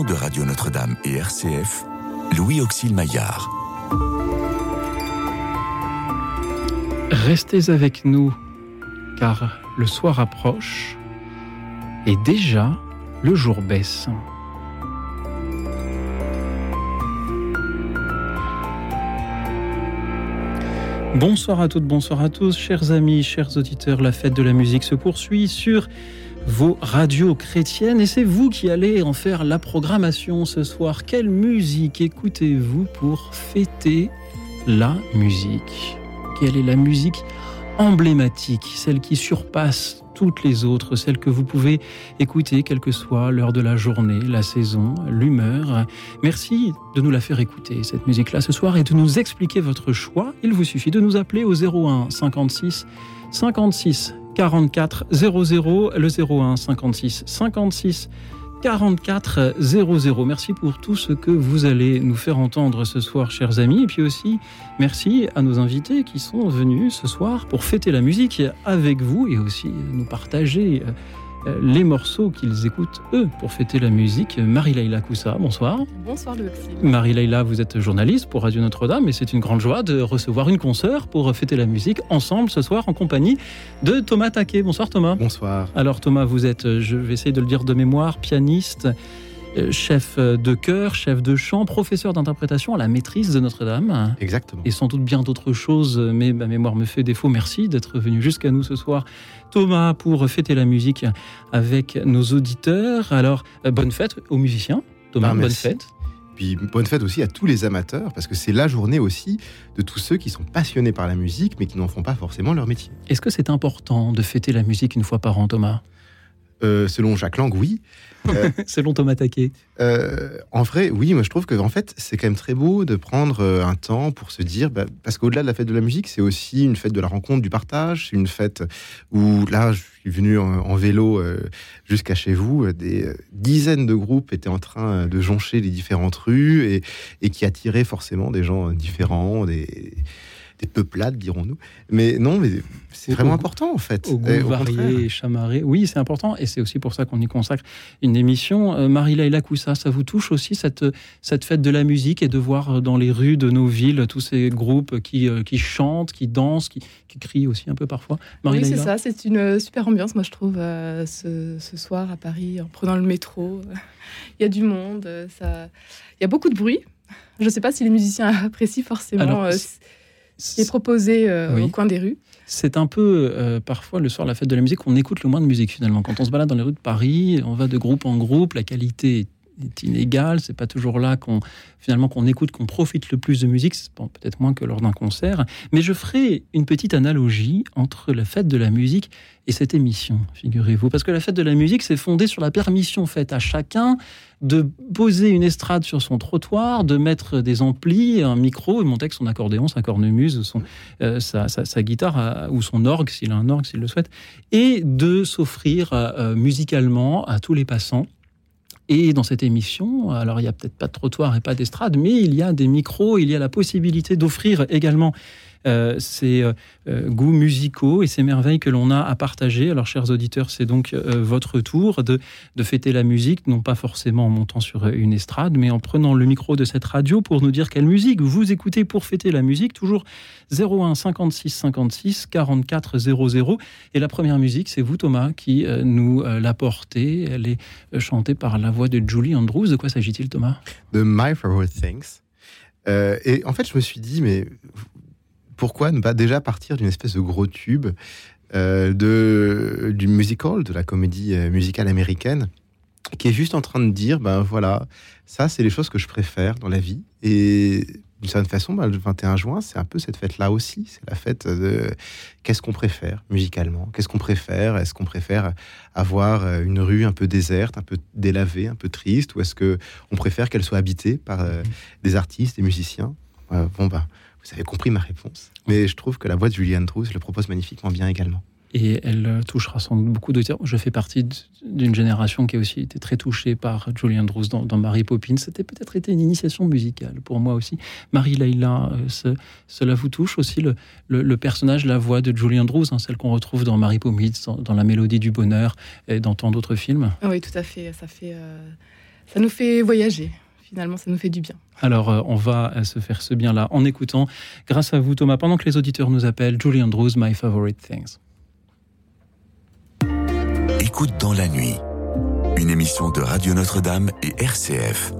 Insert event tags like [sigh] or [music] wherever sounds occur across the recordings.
de Radio Notre-Dame et RCF, Louis Auxil Maillard. Restez avec nous, car le soir approche et déjà le jour baisse. Bonsoir à toutes, bonsoir à tous, chers amis, chers auditeurs. La fête de la musique se poursuit sur vos radios chrétiennes et c'est vous qui allez en faire la programmation ce soir. Quelle musique écoutez-vous pour fêter la musique? Quelle est la musique emblématique, celle qui surpasse toutes les autres, celles que vous pouvez écouter, quelle que soit l'heure de la journée, la saison, l'humeur? Merci de nous la faire écouter, cette musique-là, ce soir, et de nous expliquer votre choix. Il vous suffit de nous appeler au 01 56 56 44 00, le 01 56 56 44 00. Merci pour tout ce que vous allez nous faire entendre ce soir, chers amis. Et puis aussi, merci à nos invités qui sont venus ce soir pour fêter la musique avec vous et aussi nous partager euh, les morceaux qu'ils écoutent, eux, pour fêter la musique. Marie-Laïla Koussa, bonsoir. Bonsoir, Louis. Marie-Laïla, vous êtes journaliste pour Radio Notre-Dame et c'est une grande joie de recevoir une consoeur pour fêter la musique ensemble ce soir en compagnie de Thomas Taquet. Bonsoir, Thomas. Bonsoir. Alors, Thomas, vous êtes, je vais essayer de le dire de mémoire, pianiste. Euh, chef de chœur, chef de chant, professeur d'interprétation à la maîtrise de Notre-Dame. Exactement. Et sans doute bien d'autres choses, mais ma mémoire me fait défaut. Merci d'être venu jusqu'à nous ce soir. Thomas, pour fêter la musique avec nos auditeurs. Alors, euh, bonne fête aux musiciens. Thomas, Ah, bonne merci. fête. Puis bonne fête aussi à tous les amateurs, parce que c'est la journée aussi de tous ceux qui sont passionnés par la musique, mais qui n'en font pas forcément leur métier. Est-ce que c'est important de fêter la musique une fois par an, Thomas? Euh, selon Jacques Lang, oui. Euh, Selon Thomas Taquet. Euh, en vrai, oui, moi je trouve que en fait, c'est quand même très beau de prendre euh, un temps pour se dire, bah, parce qu'au-delà de la fête de la musique, c'est aussi une fête de la rencontre, du partage, c'est une fête où là, je suis venu en, en vélo euh, jusqu'à chez vous, des dizaines de groupes étaient en train de joncher les différentes rues et, et qui attiraient forcément des gens différents, des, des peuplades, dirons-nous. Mais non, mais c'est vraiment au- important en fait. Au goût Et varié chamarré. Oui, c'est important et c'est aussi pour ça qu'on y consacre une émission. Euh, Marie-Laïla Koussa, ça vous touche aussi cette, cette fête de la musique et de voir euh, dans les rues de nos villes tous ces groupes qui, euh, qui chantent, qui dansent, qui, qui crient aussi un peu parfois? Oui, c'est ça. C'est une super ambiance, moi, je trouve, euh, ce, ce soir à Paris, en prenant le métro. [laughs] Il y a du monde, ça... il y a beaucoup de bruit. Je ne sais pas si les musiciens [laughs] apprécient forcément Alors, euh, est proposé euh, Oui. au coin des rues. C'est un peu euh, parfois le soir, la fête de la musique, on écoute le moins de musique finalement. Quand on se balade dans les rues de Paris, on va de groupe en groupe, la qualité est est inégale, c'est pas toujours là qu'on finalement qu'on écoute, qu'on profite le plus de musique, peut-être moins que lors d'un concert. Mais je ferai une petite analogie entre la fête de la musique et cette émission, figurez-vous, parce que la fête de la musique c'est fondé sur la permission faite à chacun de poser une estrade sur son trottoir, de mettre des amplis, un micro, et monter avec son accordéon, sa cornemuse, euh, sa, guitare euh, ou son orgue, s'il a un orgue, s'il le souhaite, et de s'offrir euh, musicalement à tous les passants. Et dans cette émission, alors il n'y a peut-être pas de trottoir et pas d'estrade, mais il y a des micros, il y a la possibilité d'offrir également euh, ces euh, euh, goûts musicaux et ces merveilles que l'on a à partager. Alors, chers auditeurs, c'est donc votre tour de, de fêter la musique, non pas forcément en montant sur une estrade, mais en prenant le micro de cette radio pour nous dire quelle musique vous écoutez pour fêter la musique. Toujours 01 56 56 44 00. Et la première musique, c'est vous, Thomas, qui nous l'a portée. Elle est chantée par la voix de Julie Andrews. De quoi s'agit-il, Thomas? De My Favorite Things. Et en fait, je me suis dit, mais pourquoi ne pas déjà partir d'une espèce de gros tube euh, de, du musical, de la comédie euh, musicale américaine, qui est juste en train de dire, ben voilà, ça, c'est les choses que je préfère dans la vie. Et d'une certaine façon, ben, le 21 juin, c'est un peu cette fête-là aussi. C'est la fête de qu'est-ce qu'on préfère musicalement? Qu'est-ce qu'on préfère? Est-ce qu'on préfère avoir euh, une rue un peu déserte, un peu délavée, un peu triste? Ou est-ce que on préfère qu'elle soit habitée par euh, des artistes, des musiciens? Euh, Bon, ben, vous avez compris ma réponse. Mais je trouve que la voix de Julie Andrews le propose magnifiquement bien également. et elle euh, touchera sans doute beaucoup d'auditeurs. Je fais partie d'une génération qui a aussi été très touchée par Julie Andrews dans, dans Mary Poppins. C'était peut-être été une initiation musicale pour moi aussi. Marie Leila, euh, ce- cela vous touche aussi le, le- le personnage, la voix de Julie Andrews, hein, celle qu'on retrouve dans Mary Poppins, dans, dans La Mélodie du Bonheur et dans tant d'autres films? Ah Oui, tout à fait. Ça fait, euh, ça nous fait voyager. Finalement, ça nous fait du bien. Alors, euh, on va euh, se faire ce bien-là en écoutant, grâce à vous, Thomas, pendant que les auditeurs nous appellent, Julie Andrews, My Favorite Things. Écoute dans la nuit, une émission de Radio Notre-Dame et RCF.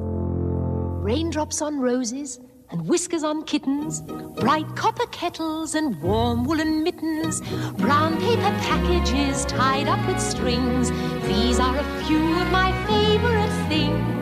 Raindrops on roses and whiskers on kittens, bright copper kettles and warm woolen mittens, brown paper packages tied up with strings. These are a few of my favorite things.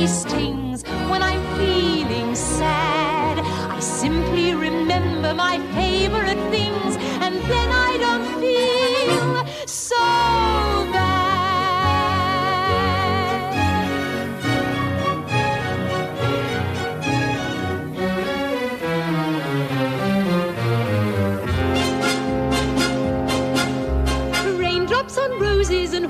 The stings, when I'm feeling sad, I simply remember my favorite things, and then I don't feel so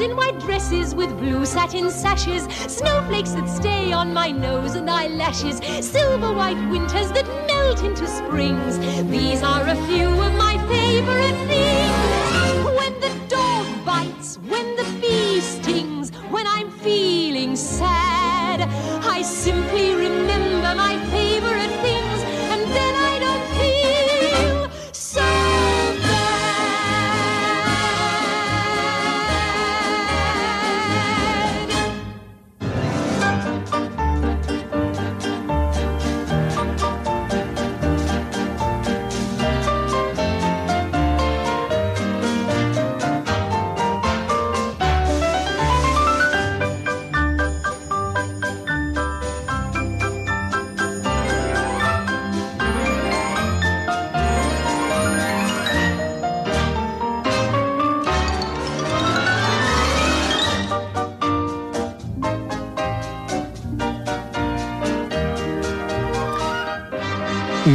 In white dresses with blue satin sashes, snowflakes that stay on my nose and eyelashes, silver white winters that melt into springs. These are a few of my favorite things. When the dog bites, when the bee stings, when I'm feeling sad, I simply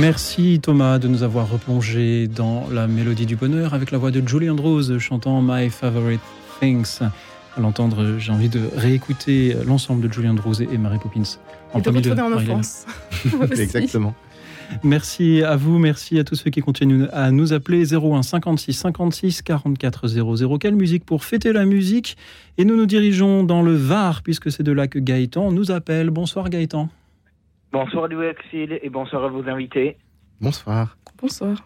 Merci Thomas de nous avoir replongé dans la mélodie du bonheur avec la voix de Julie Andrews chantant My Favorite Things. À l'entendre, j'ai envie de réécouter l'ensemble de Julie Andrews et Mary Poppins. Et de retourner en enfance. [laughs] [laughs] Exactement. Merci à vous, merci à tous ceux qui continuent à nous appeler 01 56 56 44 00. Quelle musique pour fêter la musique? Et nous nous dirigeons dans le Var, puisque c'est de là que Gaëtan nous appelle. Bonsoir Gaëtan. Bonsoir Louis Axel et bonsoir à vos invités. Bonsoir. Bonsoir.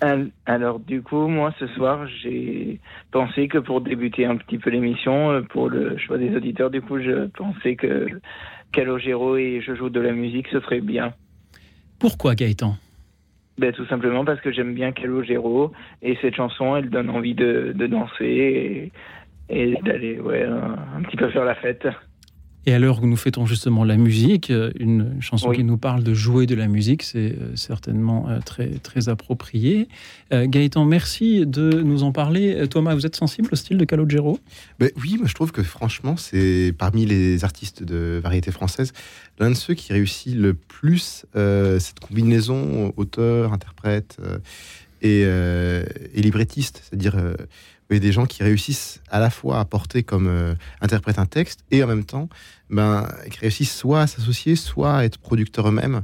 Al- Alors du coup, moi ce soir, j'ai pensé que pour débuter un petit peu l'émission, euh, pour le choix des auditeurs, du coup, je pensais que Calogero et je joue de la musique, ce serait bien. Pourquoi Gaëtan? Ben, tout simplement parce que j'aime bien Calogero et cette chanson, elle donne envie de, de danser et, et d'aller ouais, un, un petit peu faire la fête. Et à l'heure où nous fêtons justement la musique, euh, une chanson Oui. qui nous parle de jouer de la musique, c'est euh, certainement euh, très, très approprié. Gaëtan, merci de nous en parler. Thomas, vous êtes sensible au style de Calogero? Ben oui, moi je trouve que franchement, c'est parmi les artistes de variété française, l'un de ceux qui réussit le plus euh, cette combinaison auteur, interprète euh, et, euh, et librettiste. C'est-à-dire euh, des gens qui réussissent à la fois à porter comme euh, interprète un texte et en même temps ben, qui réussissent soit à s'associer, soit à être producteurs eux-mêmes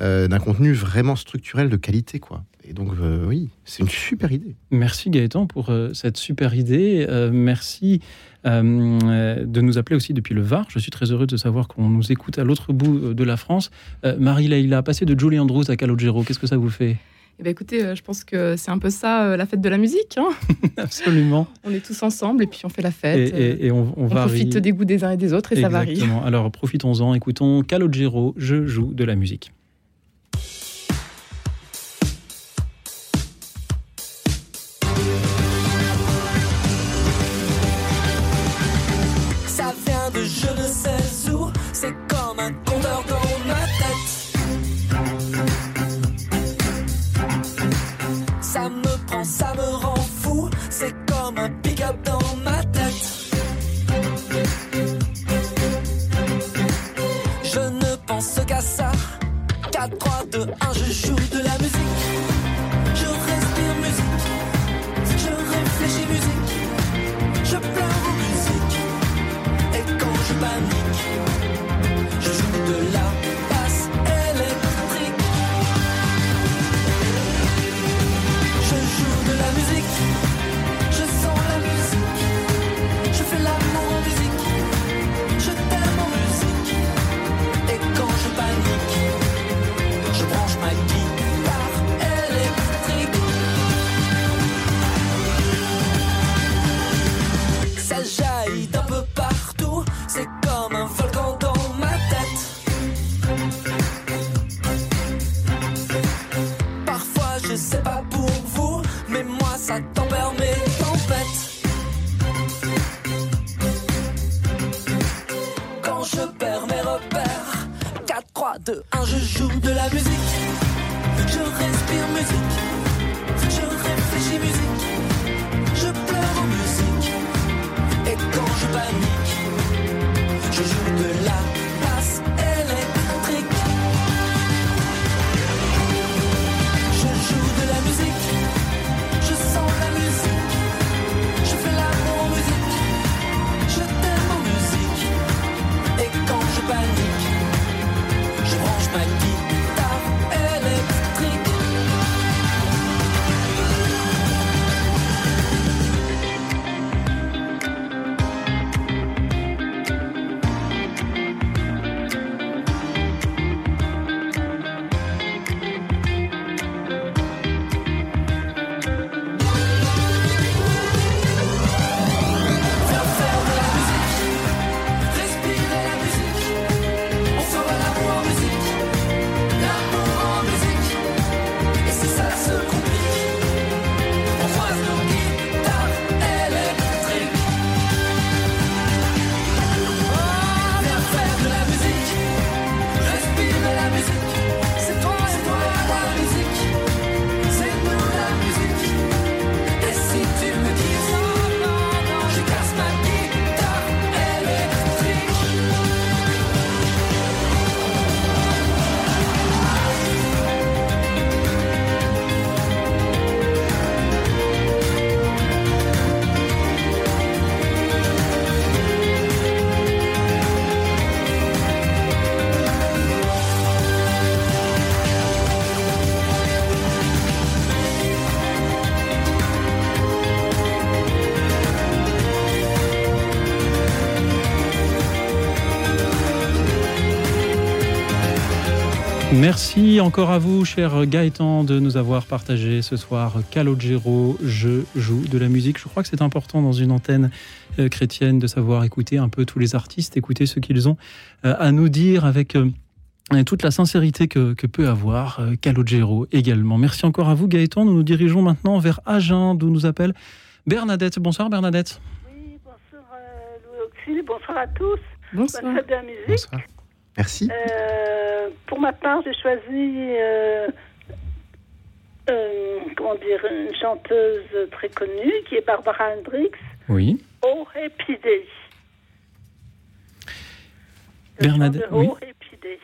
euh, d'un contenu vraiment structurel de qualité. quoi. Et donc, euh, oui, c'est une super idée. Merci Gaëtan pour euh, cette super idée. Merci de nous appeler aussi depuis le Var. Je suis très heureux de savoir qu'on nous écoute à l'autre bout de la France. Euh, Marie-Leila, passer de Julie Andrews à Calogero, qu'est-ce que ça vous fait? Eh ben, écoutez, euh, je pense que c'est un peu ça, euh, la fête de la musique. hein. [laughs] Absolument. on est tous ensemble et puis on fait la fête. euh, et- et on, on on varie. profite des goûts des uns et des autres et ça varie. Exactement. Alors profitons-en, écoutons Calogero, je joue de la musique. Merci encore à vous, cher Gaëtan, de nous avoir partagé ce soir Calogero, je joue de la musique. Je crois que c'est important dans une antenne euh, chrétienne de savoir écouter un peu tous les artistes, écouter ce qu'ils ont euh, à nous dire avec euh, toute la sincérité que, que peut avoir Calogero également. Merci encore à vous, Gaëtan. Nous nous dirigeons maintenant vers Agen, d'où nous appelle Bernadette. Bonsoir, Bernadette. Oui, bonsoir euh, Louis Auxil, bonsoir à tous. Bonsoir. Bonne fête de la musique. Bonsoir. Merci. Euh, pour ma part, j'ai choisi, euh, euh, comment dire, une chanteuse très connue qui est Barbara Hendricks, Oui. Oh Happy Day. Bernadette, oui. Oh Happy Day.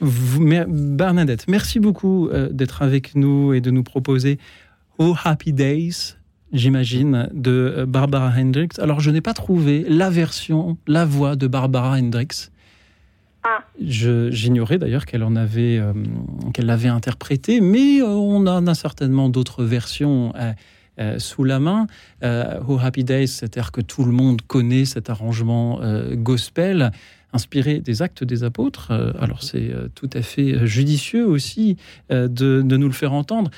Vous- mer- Bernadette, merci beaucoup euh, d'être avec nous et de nous proposer Oh Happy Days, j'imagine, de Barbara Hendricks. Alors, je n'ai pas trouvé la version, la voix de Barbara Hendricks. Ah. Je- J'ignorais d'ailleurs qu'elle en avait, euh, qu'elle l'avait interprétée, mais euh, on en a certainement d'autres versions. Euh, sous la main. Euh, oh Happy Days, c'est-à-dire que tout le monde connaît cet arrangement euh, gospel inspiré des actes des apôtres. Alors c'est tout à fait judicieux aussi de, de nous le faire entendre.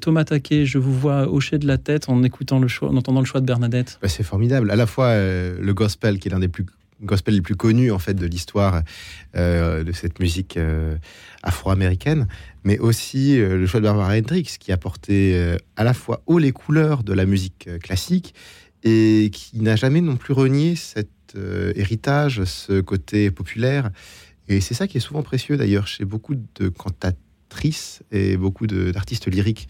Thomas Taquet, je vous vois hocher de la tête en écoutant le choix, en entendant le choix de Bernadette. Bah, c'est formidable. À la fois le gospel, qui est l'un des plus gospels les plus connus en fait de l'histoire euh, de cette musique euh, afro-américaine, mais aussi euh, le choix de Barbara Hendricks, qui a porté à la fois haut les couleurs de la musique classique et qui n'a jamais non plus renié cet héritage, ce côté populaire. Et c'est ça qui est souvent précieux d'ailleurs chez beaucoup de cantatrices et beaucoup d'artistes lyriques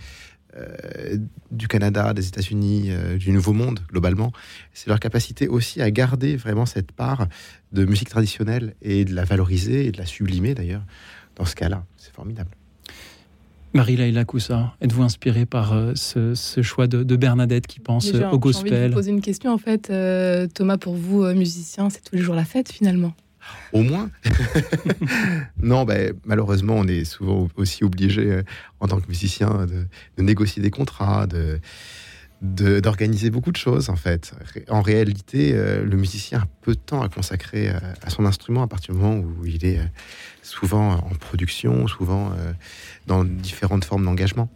euh, du Canada, des États-Unis, euh, du Nouveau Monde globalement. C'est leur capacité aussi à garder vraiment cette part de musique traditionnelle et de la valoriser et de la sublimer d'ailleurs. Dans ce cas-là, c'est formidable. Marie-Laïla Koussa, êtes-vous inspirée par euh, ce, ce choix de, de Bernadette qui pense Déjà, au J'ai envie de gospel? vous poser une question en fait, Euh, Thomas. Pour vous, musicien, c'est tous les jours la fête finalement. Au moins. [laughs] non, ben, malheureusement, on est souvent aussi obligé, euh, en tant que musicien, de, de négocier des contrats, de d'organiser beaucoup de choses en fait. En réalité, euh, le musicien a peu de temps à consacrer euh, à son instrument à partir du moment où il est euh, souvent en production, souvent dans différentes formes d'engagement.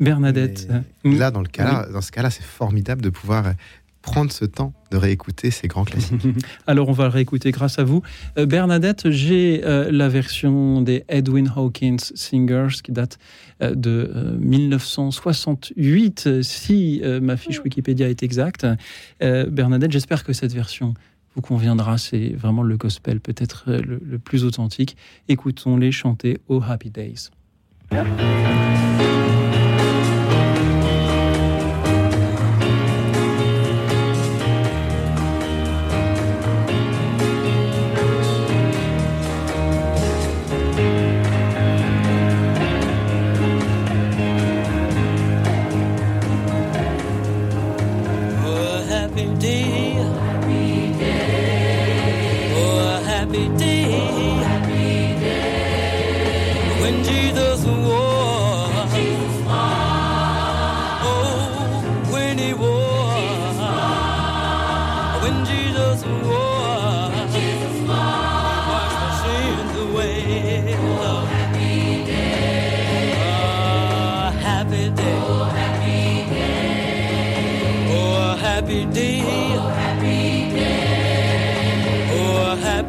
Bernadette. Mais Là, dans, le cas dans ce cas-là, c'est formidable de pouvoir prendre ce temps de réécouter ces grands classiques. [laughs] Alors on va le réécouter grâce à vous. Euh, Bernadette, j'ai euh, la version des Edwin Hawkins Singers qui date euh, de euh, 1968, euh, si ma fiche Wikipédia est exacte. Bernadette, j'espère que cette version vous conviendra. C'est vraiment le gospel peut-être le, le plus authentique. Écoutons-les chanter Oh Happy Days.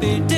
Happy day.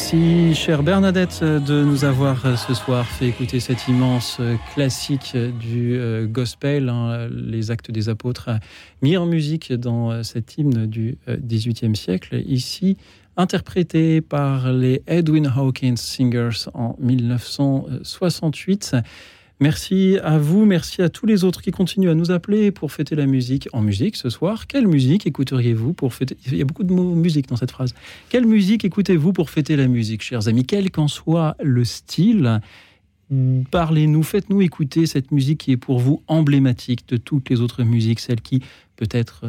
Merci, chère Bernadette, de nous avoir euh, ce soir fait écouter cet immense euh, classique du euh, gospel, hein, les actes des apôtres, mis en musique dans cet hymne du XVIIIe siècle, ici interprété par les Edwin Hawkins Singers en 1968. Merci à vous, merci à tous les autres qui continuent à nous appeler pour fêter la musique en musique ce soir. Quelle musique écouteriez-vous pour fêter? Il y a beaucoup de mots musique dans cette phrase. Quelle musique écoutez-vous pour fêter la musique, chers amis? Quel qu'en soit le style, parlez-nous, faites-nous écouter cette musique qui est pour vous emblématique de toutes les autres musiques, celle qui peut-être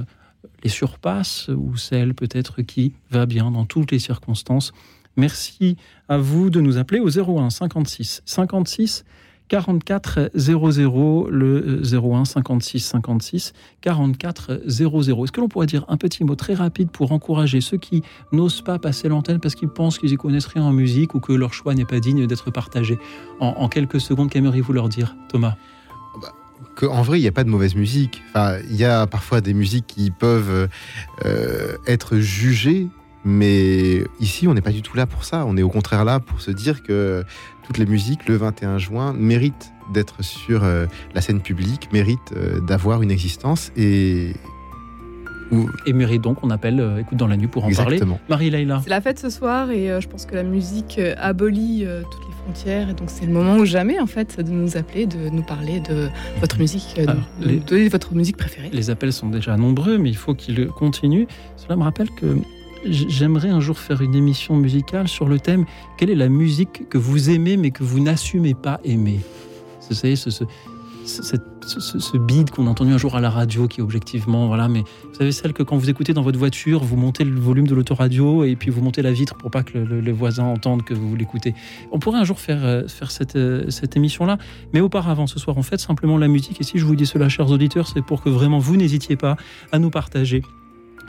les surpasse ou celle peut-être qui va bien dans toutes les circonstances. Merci à vous de nous appeler au 01 56 56 44 00, le 01 56 56 44 00. Est-ce que l'on pourrait dire un petit mot très rapide pour encourager ceux qui n'osent pas passer l'antenne parce qu'ils pensent qu'ils y connaissent rien en musique ou que leur choix n'est pas digne d'être partagé? En, quelques secondes, qu'aimeriez-vous leur dire, Thomas? Bah, en vrai, il n'y a pas de mauvaise musique. Il y a parfois des musiques qui peuvent euh, être jugées mais ici, on n'est pas du tout là pour ça. On est au contraire là pour se dire que toutes les musiques, le 21 juin, méritent d'être sur euh, la scène publique, méritent euh, d'avoir une existence et. Et mérite donc, on appelle euh, Écoute dans la nuit pour en parler. Marie-Laïla. C'est la fête ce soir et je pense que la musique abolit toutes les frontières et donc c'est le moment ou jamais en fait de nous appeler, de nous parler de votre musique, de, votre musique préférée. Les appels sont déjà nombreux, mais il faut qu'ils continuent. Cela me rappelle que j'aimerais un jour faire une émission musicale sur le thème quelle est la musique que vous aimez mais que vous n'assumez pas aimer? Vous savez, ce, ce, bide qu'on a entendu un jour à la radio qui est objectivement, voilà, mais vous savez, celle que quand vous écoutez dans votre voiture, vous montez le volume de l'autoradio et puis vous montez la vitre pour pas que le, voisin entende que vous l'écoutez. On pourrait un jour faire, euh, faire cette, euh, cette émission-là, mais auparavant, ce soir, on fait simplement la musique. Et si je vous dis cela, chers auditeurs, c'est pour que vraiment vous n'hésitiez pas à nous partager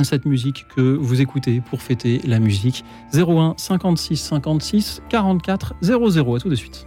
cette musique que vous écoutez pour fêter la musique. 01 56 56 44 00. À tout de suite.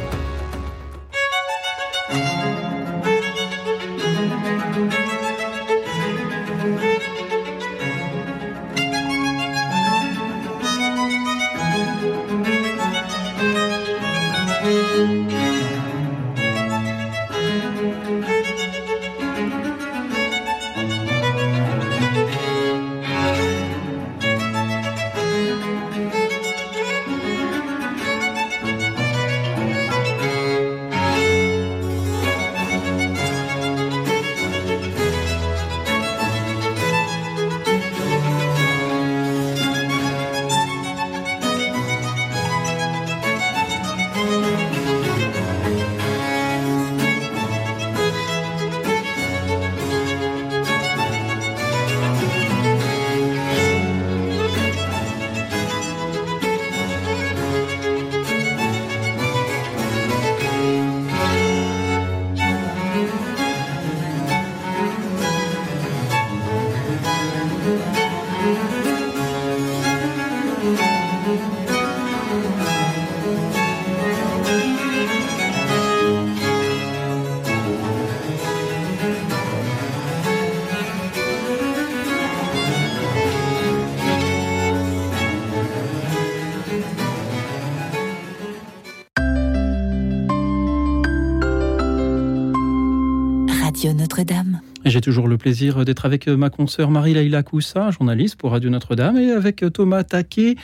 Toujours le plaisir d'être avec ma consoeur Marie-Laïla Koussa, journaliste pour Radio Notre-Dame, et avec Thomas Taquet,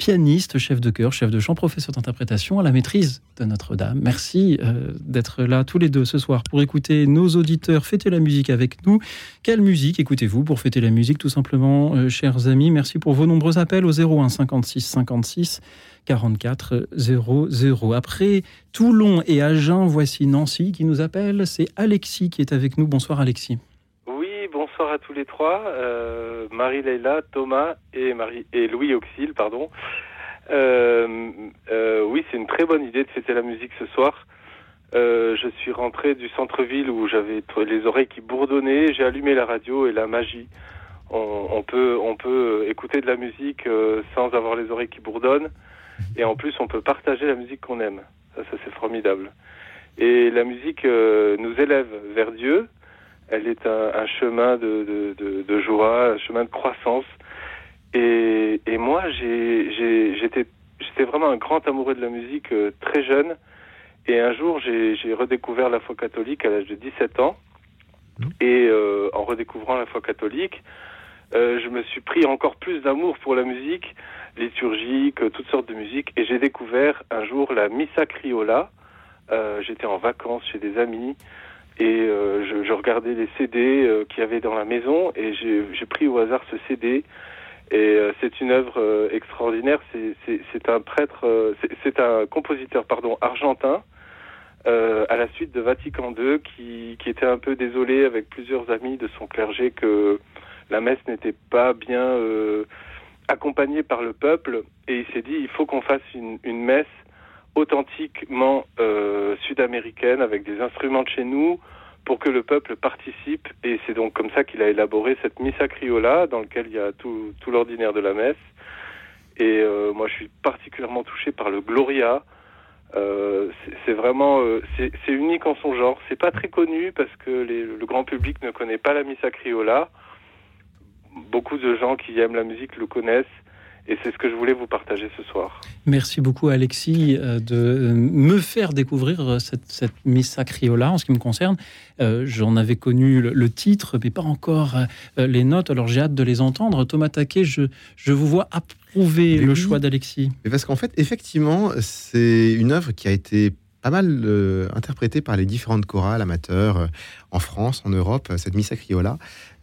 pianiste, chef de chœur, chef de chant, professeur d'interprétation à la maîtrise de Notre-Dame. Merci euh, d'être là tous les deux ce soir pour écouter nos auditeurs fêter la musique avec nous. Quelle musique écoutez-vous pour fêter la musique tout simplement, euh, chers amis? Merci pour vos nombreux appels au 01 56 56 44 00. Après Toulon et Agen, voici Nancy qui nous appelle. C'est Alexis qui est avec nous. Bonsoir Alexis. Bonsoir à tous les trois, euh, Marie-Leila, Thomas et, Marie, et Louis Auxil, pardon. Euh, euh, oui, c'est une très bonne idée de fêter la musique ce soir. Je suis rentré du centre-ville où j'avais les oreilles qui bourdonnaient, j'ai allumé la radio et la magie. On, peut, on peut écouter de la musique sans avoir les oreilles qui bourdonnent et en plus on peut partager la musique qu'on aime. Ça, c'est formidable. Et la musique nous élève vers Dieu. Elle est un, un chemin de, de, de, de joie, un chemin de croissance. Et, et moi, j'étais vraiment un grand amoureux de la musique euh, très jeune. Et un jour, j'ai redécouvert la foi catholique à l'âge de 17 ans. Et euh, en redécouvrant la foi catholique, euh, je me suis pris encore plus d'amour pour la musique liturgique, toutes sortes de musique. Et j'ai découvert un jour la Missa Criolla. Euh, J'étais en vacances chez des amis et euh, je, je regardais les CD euh, qu'il y avait dans la maison et j'ai pris au hasard ce CD. Et euh, c'est une œuvre euh, extraordinaire. C'est- un prêtre, euh, c'est- un compositeur, pardon, argentin. euh, à la suite de Vatican II, qui, qui était un peu désolé avec plusieurs amis de son clergé que la messe n'était pas bien accompagnée par le peuple, et il s'est dit il faut qu'on fasse une, une messe authentiquement euh, sud-américaine avec des instruments de chez nous pour que le peuple participe. Et c'est donc comme ça qu'il a élaboré cette missa criolla dans lequel il y a tout, l'ordinaire de la messe. Et euh, moi je suis particulièrement touché par le Gloria. Euh, c'est- vraiment c'est unique en son genre. C'est pas très connu parce que le grand public ne connaît pas la missa criolla. Beaucoup de gens qui aiment la musique le connaissent et c'est ce que je voulais vous partager ce soir Merci beaucoup Alexis euh, de euh, me faire découvrir euh, cette, cette Missa Criolla en ce qui me concerne. Euh, J'en avais connu le, le titre, mais pas encore euh, les notes, alors j'ai hâte de les entendre. Thomas Taquet, je, je vous vois approuver Mais le oui. choix d'Alexis. Parce qu'en fait, effectivement, c'est une œuvre qui a été pas mal euh, interprétée par les différentes chorales amateurs euh, en France, en Europe, euh, cette Missa Criolla,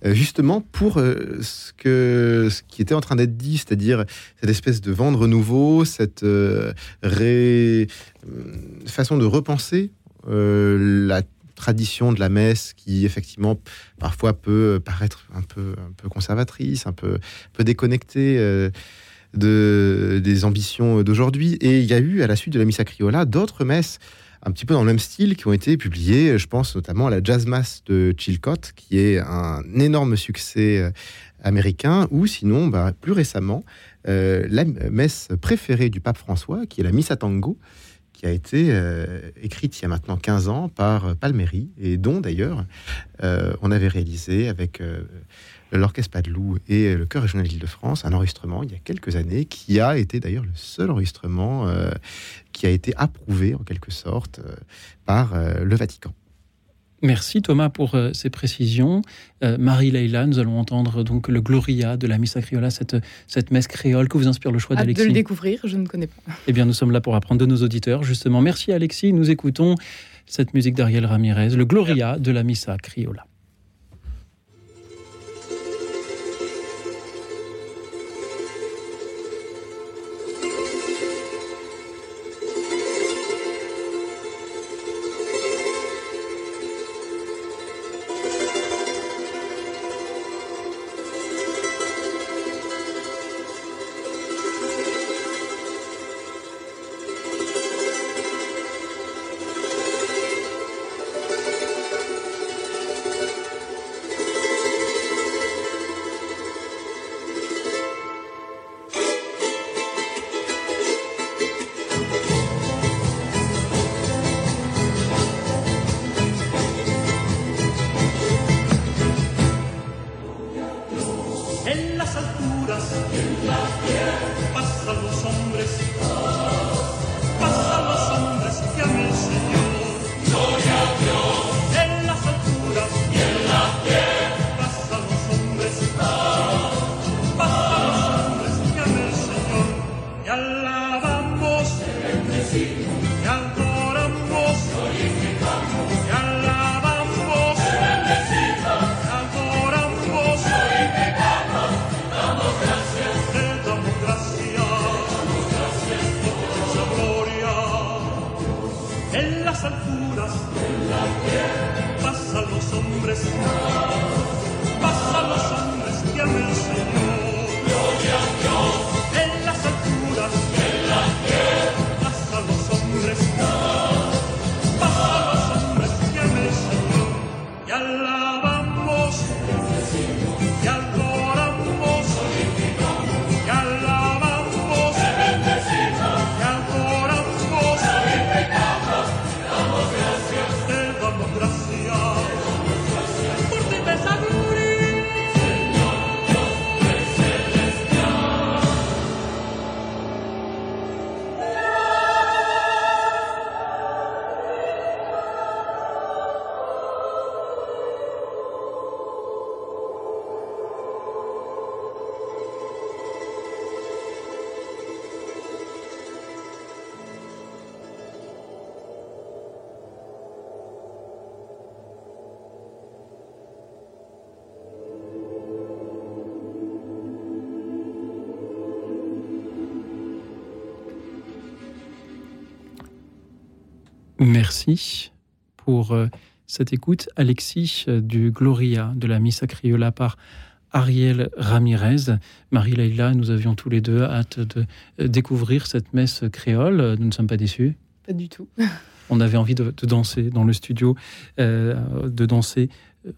euh, justement pour ce, que, ce qui était en train d'être dit, c'est-à-dire cette espèce de vent de renouveau, cette façon de repenser la tradition de la messe qui effectivement parfois peut paraître un peu un peu conservatrice, un peu un peu déconnectée de des ambitions d'aujourd'hui. Et il y a eu à la suite de la Missa Criolla d'autres messes un petit peu dans le même style qui ont été publiées, je pense notamment à la Jazz Mass de Chilcott qui est un énorme succès euh, américain. Ou sinon bah, plus récemment euh, la messe préférée du pape François qui est la Missa Tango qui a été euh, écrite il y a maintenant 15 ans par Palmeri, et dont d'ailleurs on avait réalisé avec l'Orchestre Padelou et le Chœur régional d'Île-de-France un enregistrement il y a quelques années qui a été d'ailleurs le seul enregistrement euh, qui a été approuvé en quelque sorte euh, par euh, le Vatican. Merci Thomas pour euh, ces précisions. Euh, Marie-Leila, nous allons entendre donc le Gloria de la Missa Criolla, cette, cette messe créole que vous inspire le choix Hâte de le d'Alexis. découvrir, je ne connais pas. Eh bien, nous sommes là pour apprendre de nos auditeurs, justement. Merci Alexis. Nous écoutons cette musique d'Ariel Ramirez, le Gloria de la Missa Criolla. Pour euh, cette écoute. Alexis euh, du Gloria de la Missa Criolla par Ariel Ramirez. Marie-Leila, nous avions tous les deux hâte de euh, découvrir cette messe créole. Nous ne sommes pas déçus. Pas du tout. [laughs] On avait envie de, de danser dans le studio, euh, de danser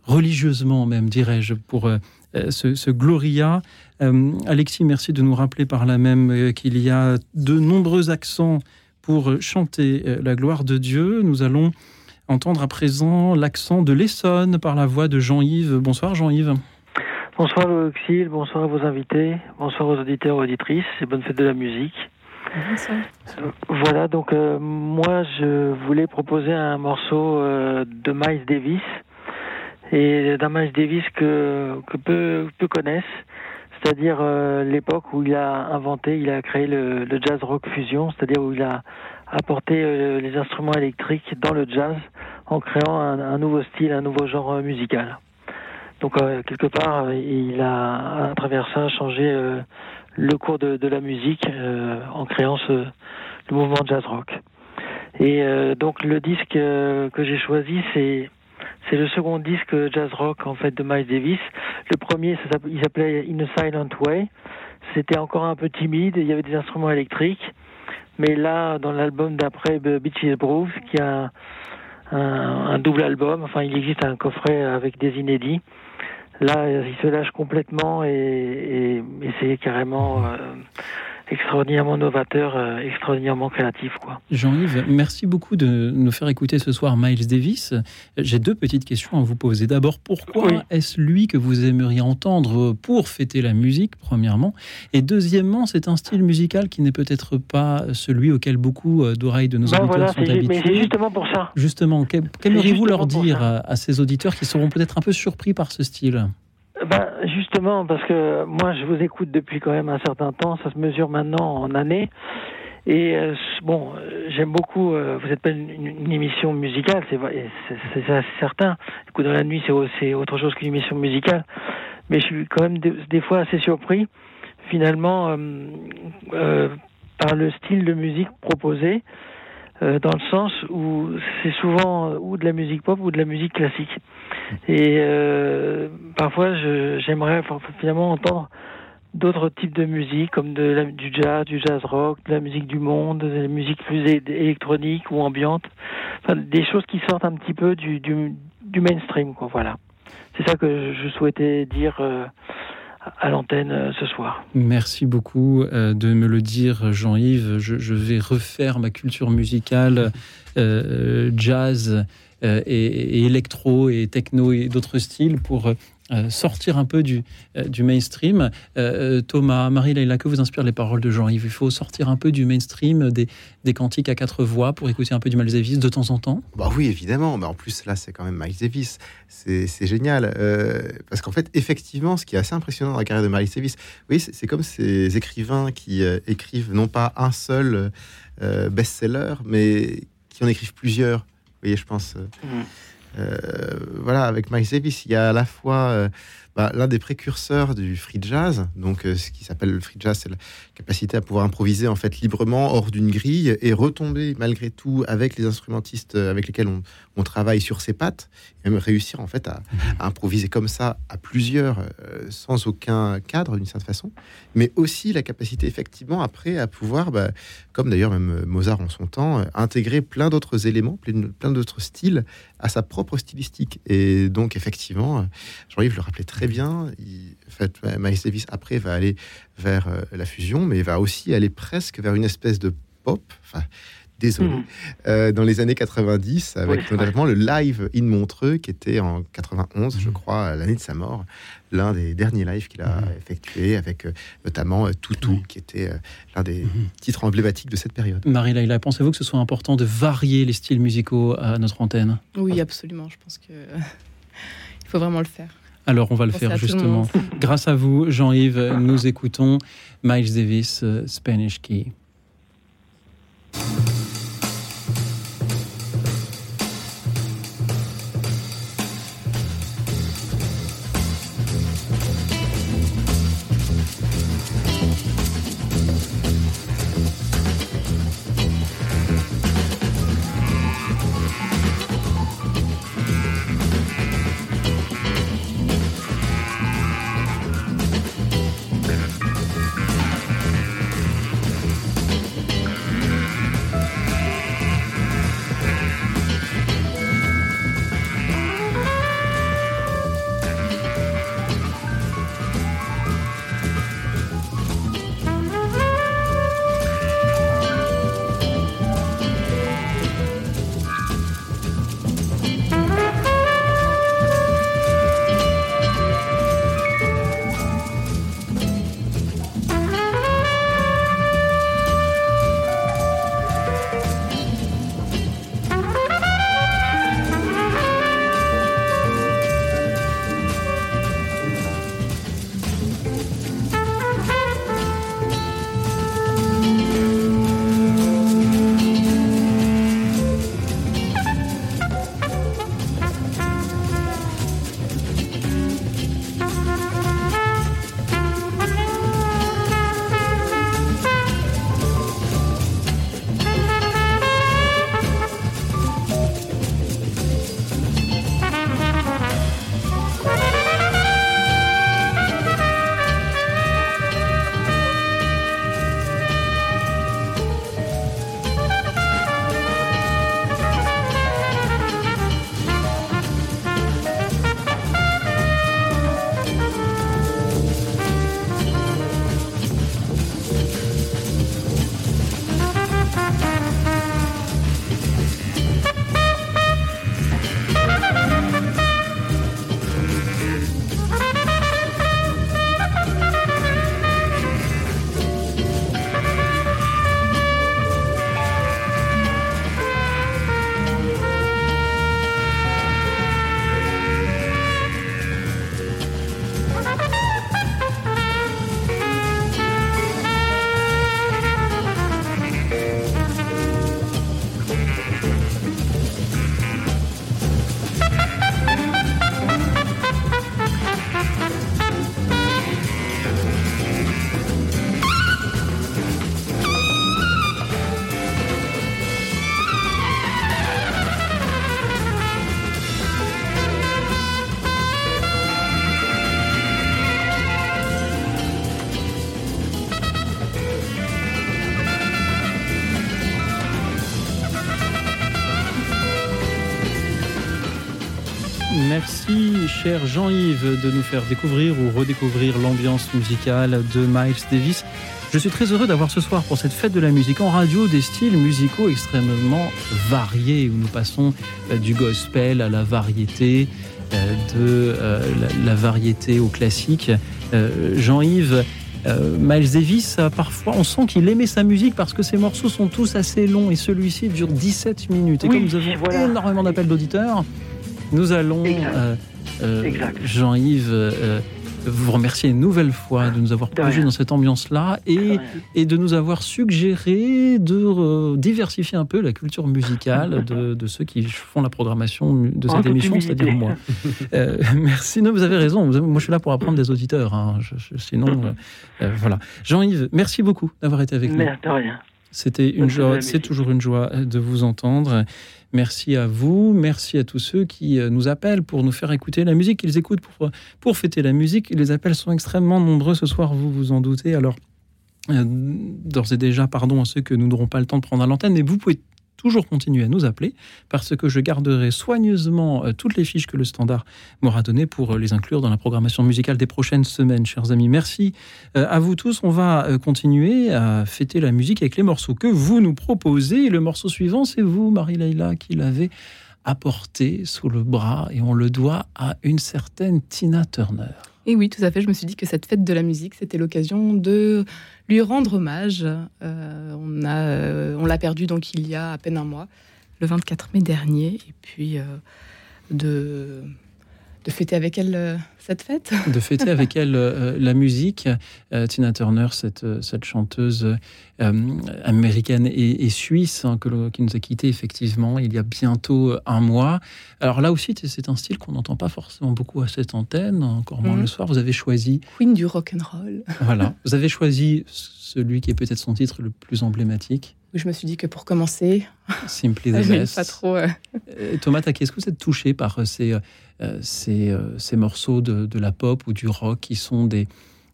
religieusement même, dirais-je, pour euh, ce, ce Gloria. Euh, Alexis, merci de nous rappeler par là même qu'il y a de nombreux accents pour chanter la gloire de Dieu. Nous allons entendre à présent l'accent de l'Essonne par la voix de Jean-Yves. Bonsoir Jean-Yves. Bonsoir Louis Auxil, bonsoir à vos invités, bonsoir aux auditeurs et auditrices. Et bonne fête de la musique. Voilà, donc euh, moi je voulais proposer un morceau euh, de Miles Davis. Et d'un Miles Davis que, que peu, peu connaissent, c'est-à-dire euh, l'époque où il a inventé, il a créé le, le jazz rock fusion, c'est-à-dire où il a apporté euh, les instruments électriques dans le jazz en créant un, un nouveau style, un nouveau genre euh, musical. Donc euh, quelque part, il a à travers ça changé le cours de, de la musique en créant ce, le mouvement jazz rock. Et donc le disque que j'ai choisi, c'est c'est le second disque jazz rock en fait de Miles Davis. Le premier, ça il s'appelait In a Silent Way. C'était encore un peu timide, il y avait des instruments électriques. Mais là, dans l'album d'après, Be- Beaches Brews, qui a un, un double album, enfin il existe un coffret avec des inédits. Là, il se lâche complètement et, et, et c'est carrément euh, extraordinairement novateur, euh, extraordinairement créatif, quoi. Jean-Yves, merci beaucoup de nous faire écouter ce soir Miles Davis. J'ai deux petites questions à vous poser. D'abord, pourquoi Oui. est-ce lui que vous aimeriez entendre pour fêter la musique, premièrement? Et deuxièmement, c'est un style musical qui n'est peut-être pas celui auquel beaucoup euh, d'oreilles de nos Ben auditeurs voilà, sont ju- mais c'est habitués. justement pour ça. Justement, qu'ai- qu'aimeriez-vous leur dire à ces auditeurs qui seront peut-être un peu surpris par ce style? Ben, justement, parce que moi, je vous écoute depuis quand même un certain temps, ça se mesure maintenant en années. Et euh, bon, j'aime beaucoup. euh, vous n'êtes pas une, émission musicale, c'est certain. Écoute, dans la nuit, c'est au- c'est autre chose qu'une émission musicale. Mais je suis quand même des, fois assez surpris, finalement, euh, par le style de musique proposé, euh, dans le sens où c'est souvent euh, ou de la musique pop ou de la musique classique. Et euh, parfois, j'aimerais finalement entendre d'autres types de musique, comme du jazz, du jazz rock, de la musique du monde, de la musique plus électronique ou ambiante, enfin, des choses qui sortent un petit peu du, du, du mainstream, quoi. Voilà. C'est ça que je souhaitais dire euh, à l'antenne euh, ce soir. Merci beaucoup euh, de me le dire, Jean-Yves. Je, vais refaire ma culture musicale, euh, jazz et, et électro et techno et d'autres styles pour euh, sortir un peu du, euh, du mainstream. Euh, Thomas, Marie-Leila, que vous inspirent les paroles de Jean-Yves? Il faut sortir un peu du mainstream, des, des cantiques à quatre voix pour écouter un peu du Miles Davis de temps en temps? Bah oui, évidemment. Mais en plus, là, c'est quand même Miles Davis. C'est c'est génial. Euh, parce qu'en fait, effectivement, ce qui est assez impressionnant dans la carrière de Miles Davis, oui, c'est comme ces écrivains qui euh, écrivent non pas un seul euh, best-seller, mais qui en écrivent plusieurs. Vous voyez, je pense. euh, euh, voilà, avec Miles Davis, il y a à la fois euh, bah, l'un des précurseurs du free jazz. Donc, euh, ce qui s'appelle le free jazz, c'est la capacité à pouvoir improviser en fait librement hors d'une grille et retomber malgré tout avec les instrumentistes euh, avec lesquels on, on travaille sur ses pattes, et même réussir en fait à, à improviser comme ça à plusieurs euh, sans aucun cadre d'une certaine façon, mais aussi la capacité effectivement après à pouvoir, bah, comme d'ailleurs même euh, Mozart en son temps, euh, intégrer plein d'autres éléments, plein d'autres styles à sa propre stylistique. Et donc effectivement, Jean-Yves le rappelait très bien, il, fait, Miles Davis après va aller vers euh, la fusion, mais va aussi aller presque vers une espèce de pop. Désolé, Mhm. euh, dans les années 90, avec Oui, notamment le live in Montreux, qui était en 91, je crois, à l'année de sa mort, l'un des derniers lives qu'il a effectué, avec euh, notamment euh, Toutou, qui était euh, l'un des titres emblématiques de cette période. Marie-Laïla, pensez-vous que ce soit important de varier les styles musicaux à notre antenne? Oui, absolument. Je pense que [laughs] il faut vraiment le faire. Alors, on va le faire justement. [laughs] Grâce à vous, Jean-Yves, nous écoutons Miles Davis, Spanish Key. Cher Jean-Yves, de nous faire découvrir ou redécouvrir l'ambiance musicale de Miles Davis. Je suis très heureux d'avoir ce soir pour cette fête de la musique en radio des styles musicaux extrêmement variés où nous passons euh, du gospel à la variété, euh, de euh, la, variété au classique. Jean-Yves, euh, Miles Davis, parfois, on sent qu'il aimait sa musique parce que ses morceaux sont tous assez longs et celui-ci dure 17 minutes. Et Oui, comme nous avons voilà. énormément d'appels d'auditeurs, nous allons, euh. Jean-Yves, euh, vous remercier une nouvelle fois de nous avoir plongé dans cette ambiance-là et, et de nous avoir suggéré de euh, diversifier un peu la culture musicale de, de ceux qui font la programmation de cette émission, c'est-à-dire moi. Euh, [laughs] merci, non, vous avez raison. Moi, je suis là pour apprendre des auditeurs. hein. Je- je- sinon, euh, euh, voilà. Jean-Yves, merci beaucoup d'avoir été avec nous. Merde, de rien. C'était une joie, c'est toujours une joie de vous entendre. Merci à vous, merci à tous ceux qui euh, nous appellent pour nous faire écouter la musique qu'ils écoutent pour, pour fêter la musique. Les appels sont extrêmement nombreux ce soir, vous vous en doutez. Alors, euh, d'ores et déjà, pardon à ceux que nous n'aurons pas le temps de prendre à l'antenne, mais vous pouvez toujours continuer à nous appeler parce que je garderai soigneusement euh, toutes les fiches que le standard m'aura données pour euh, les inclure dans la programmation musicale des prochaines semaines, chers amis. Merci euh, à vous tous. On va continuer à fêter la musique avec les morceaux que vous nous proposez. Le morceau suivant, c'est vous, Marie-Leila, qui l'avez apporté sous le bras et on le doit à une certaine Tina Turner. Et oui, tout à fait. Je me suis dit que cette fête de la musique, c'était l'occasion de lui rendre hommage. Euh, on a, euh, on l'a perdu donc il y a à peine un mois, le 24 mai dernier, et puis euh, de de fêter avec elle euh, cette fête. de fêter avec [laughs] elle euh, la musique. Euh, Tina Turner, cette, cette chanteuse américaine et, et suisse hein, que le- qui nous a quittés effectivement il y a bientôt un mois. Alors là aussi, c'est un style qu'on n'entend pas forcément beaucoup à cette antenne, encore moins Mhm. le soir. Vous avez choisi, Queen du rock and roll. [laughs] voilà, vous avez choisi celui qui est peut-être son titre le plus emblématique, Je me suis dit que pour commencer, [laughs] Simply the [laughs] Best. pas trop. euh, Euh, Thomas, Taki, est-ce que vous êtes touché par euh, ces, euh, ces, euh, ces morceaux de, de la pop ou du rock qui sont des,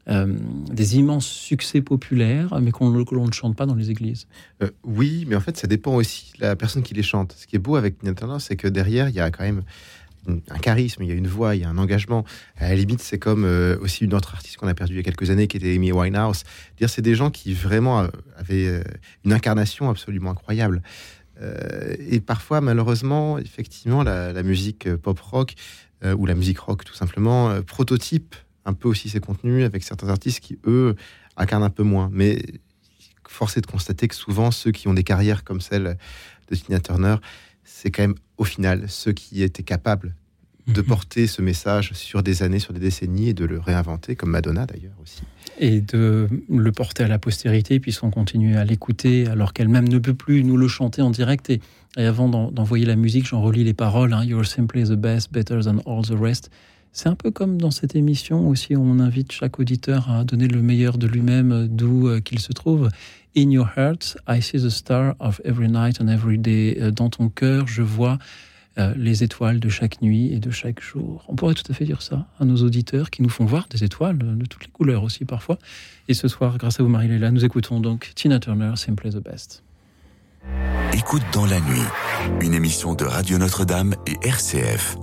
euh, des immenses succès populaires, mais qu'on ne- chante pas dans les églises Euh, oui, mais en fait, ça dépend aussi de la personne qui les chante. Ce qui est beau avec Tina Turner, c'est que derrière, il y a quand même un charisme, il y a une voix, il y a un engagement. À la limite, c'est comme euh, aussi une autre artiste qu'on a perdue il y a quelques années, qui était Amy Winehouse. Dire, c'est des gens qui vraiment avaient une incarnation absolument incroyable. Et parfois, malheureusement, effectivement, la, musique pop rock ou la musique rock, tout simplement, prototype un peu aussi ses contenus avec certains artistes qui, eux, incarnent un peu moins. Mais force est de constater que souvent, ceux qui ont des carrières comme celle de Tina Turner, c'est quand même au final ceux qui étaient capables de porter ce message sur des années, sur des décennies et de le réinventer, comme Madonna d'ailleurs aussi. et de le porter à la postérité, puisqu'on continue à l'écouter alors qu'elle-même ne peut plus nous le chanter en direct. Et, et avant d'en- d'envoyer la musique, j'en relis les paroles hein, You're simply the best, better than all the rest. C'est un peu comme dans cette émission aussi, on invite chaque auditeur à donner le meilleur de lui-même, d'où euh, qu'il se trouve. In your heart, I see the star of every night and every day. Euh, Dans ton cœur, je vois euh, les étoiles de chaque nuit et de chaque jour. On pourrait tout à fait dire ça à nos auditeurs qui nous font voir des étoiles de toutes les couleurs aussi parfois. Et ce soir, grâce à vous, Marie-Léla, nous écoutons donc Tina Turner, Simply the Best. Écoute dans la nuit, une émission de Radio Notre-Dame et RCF.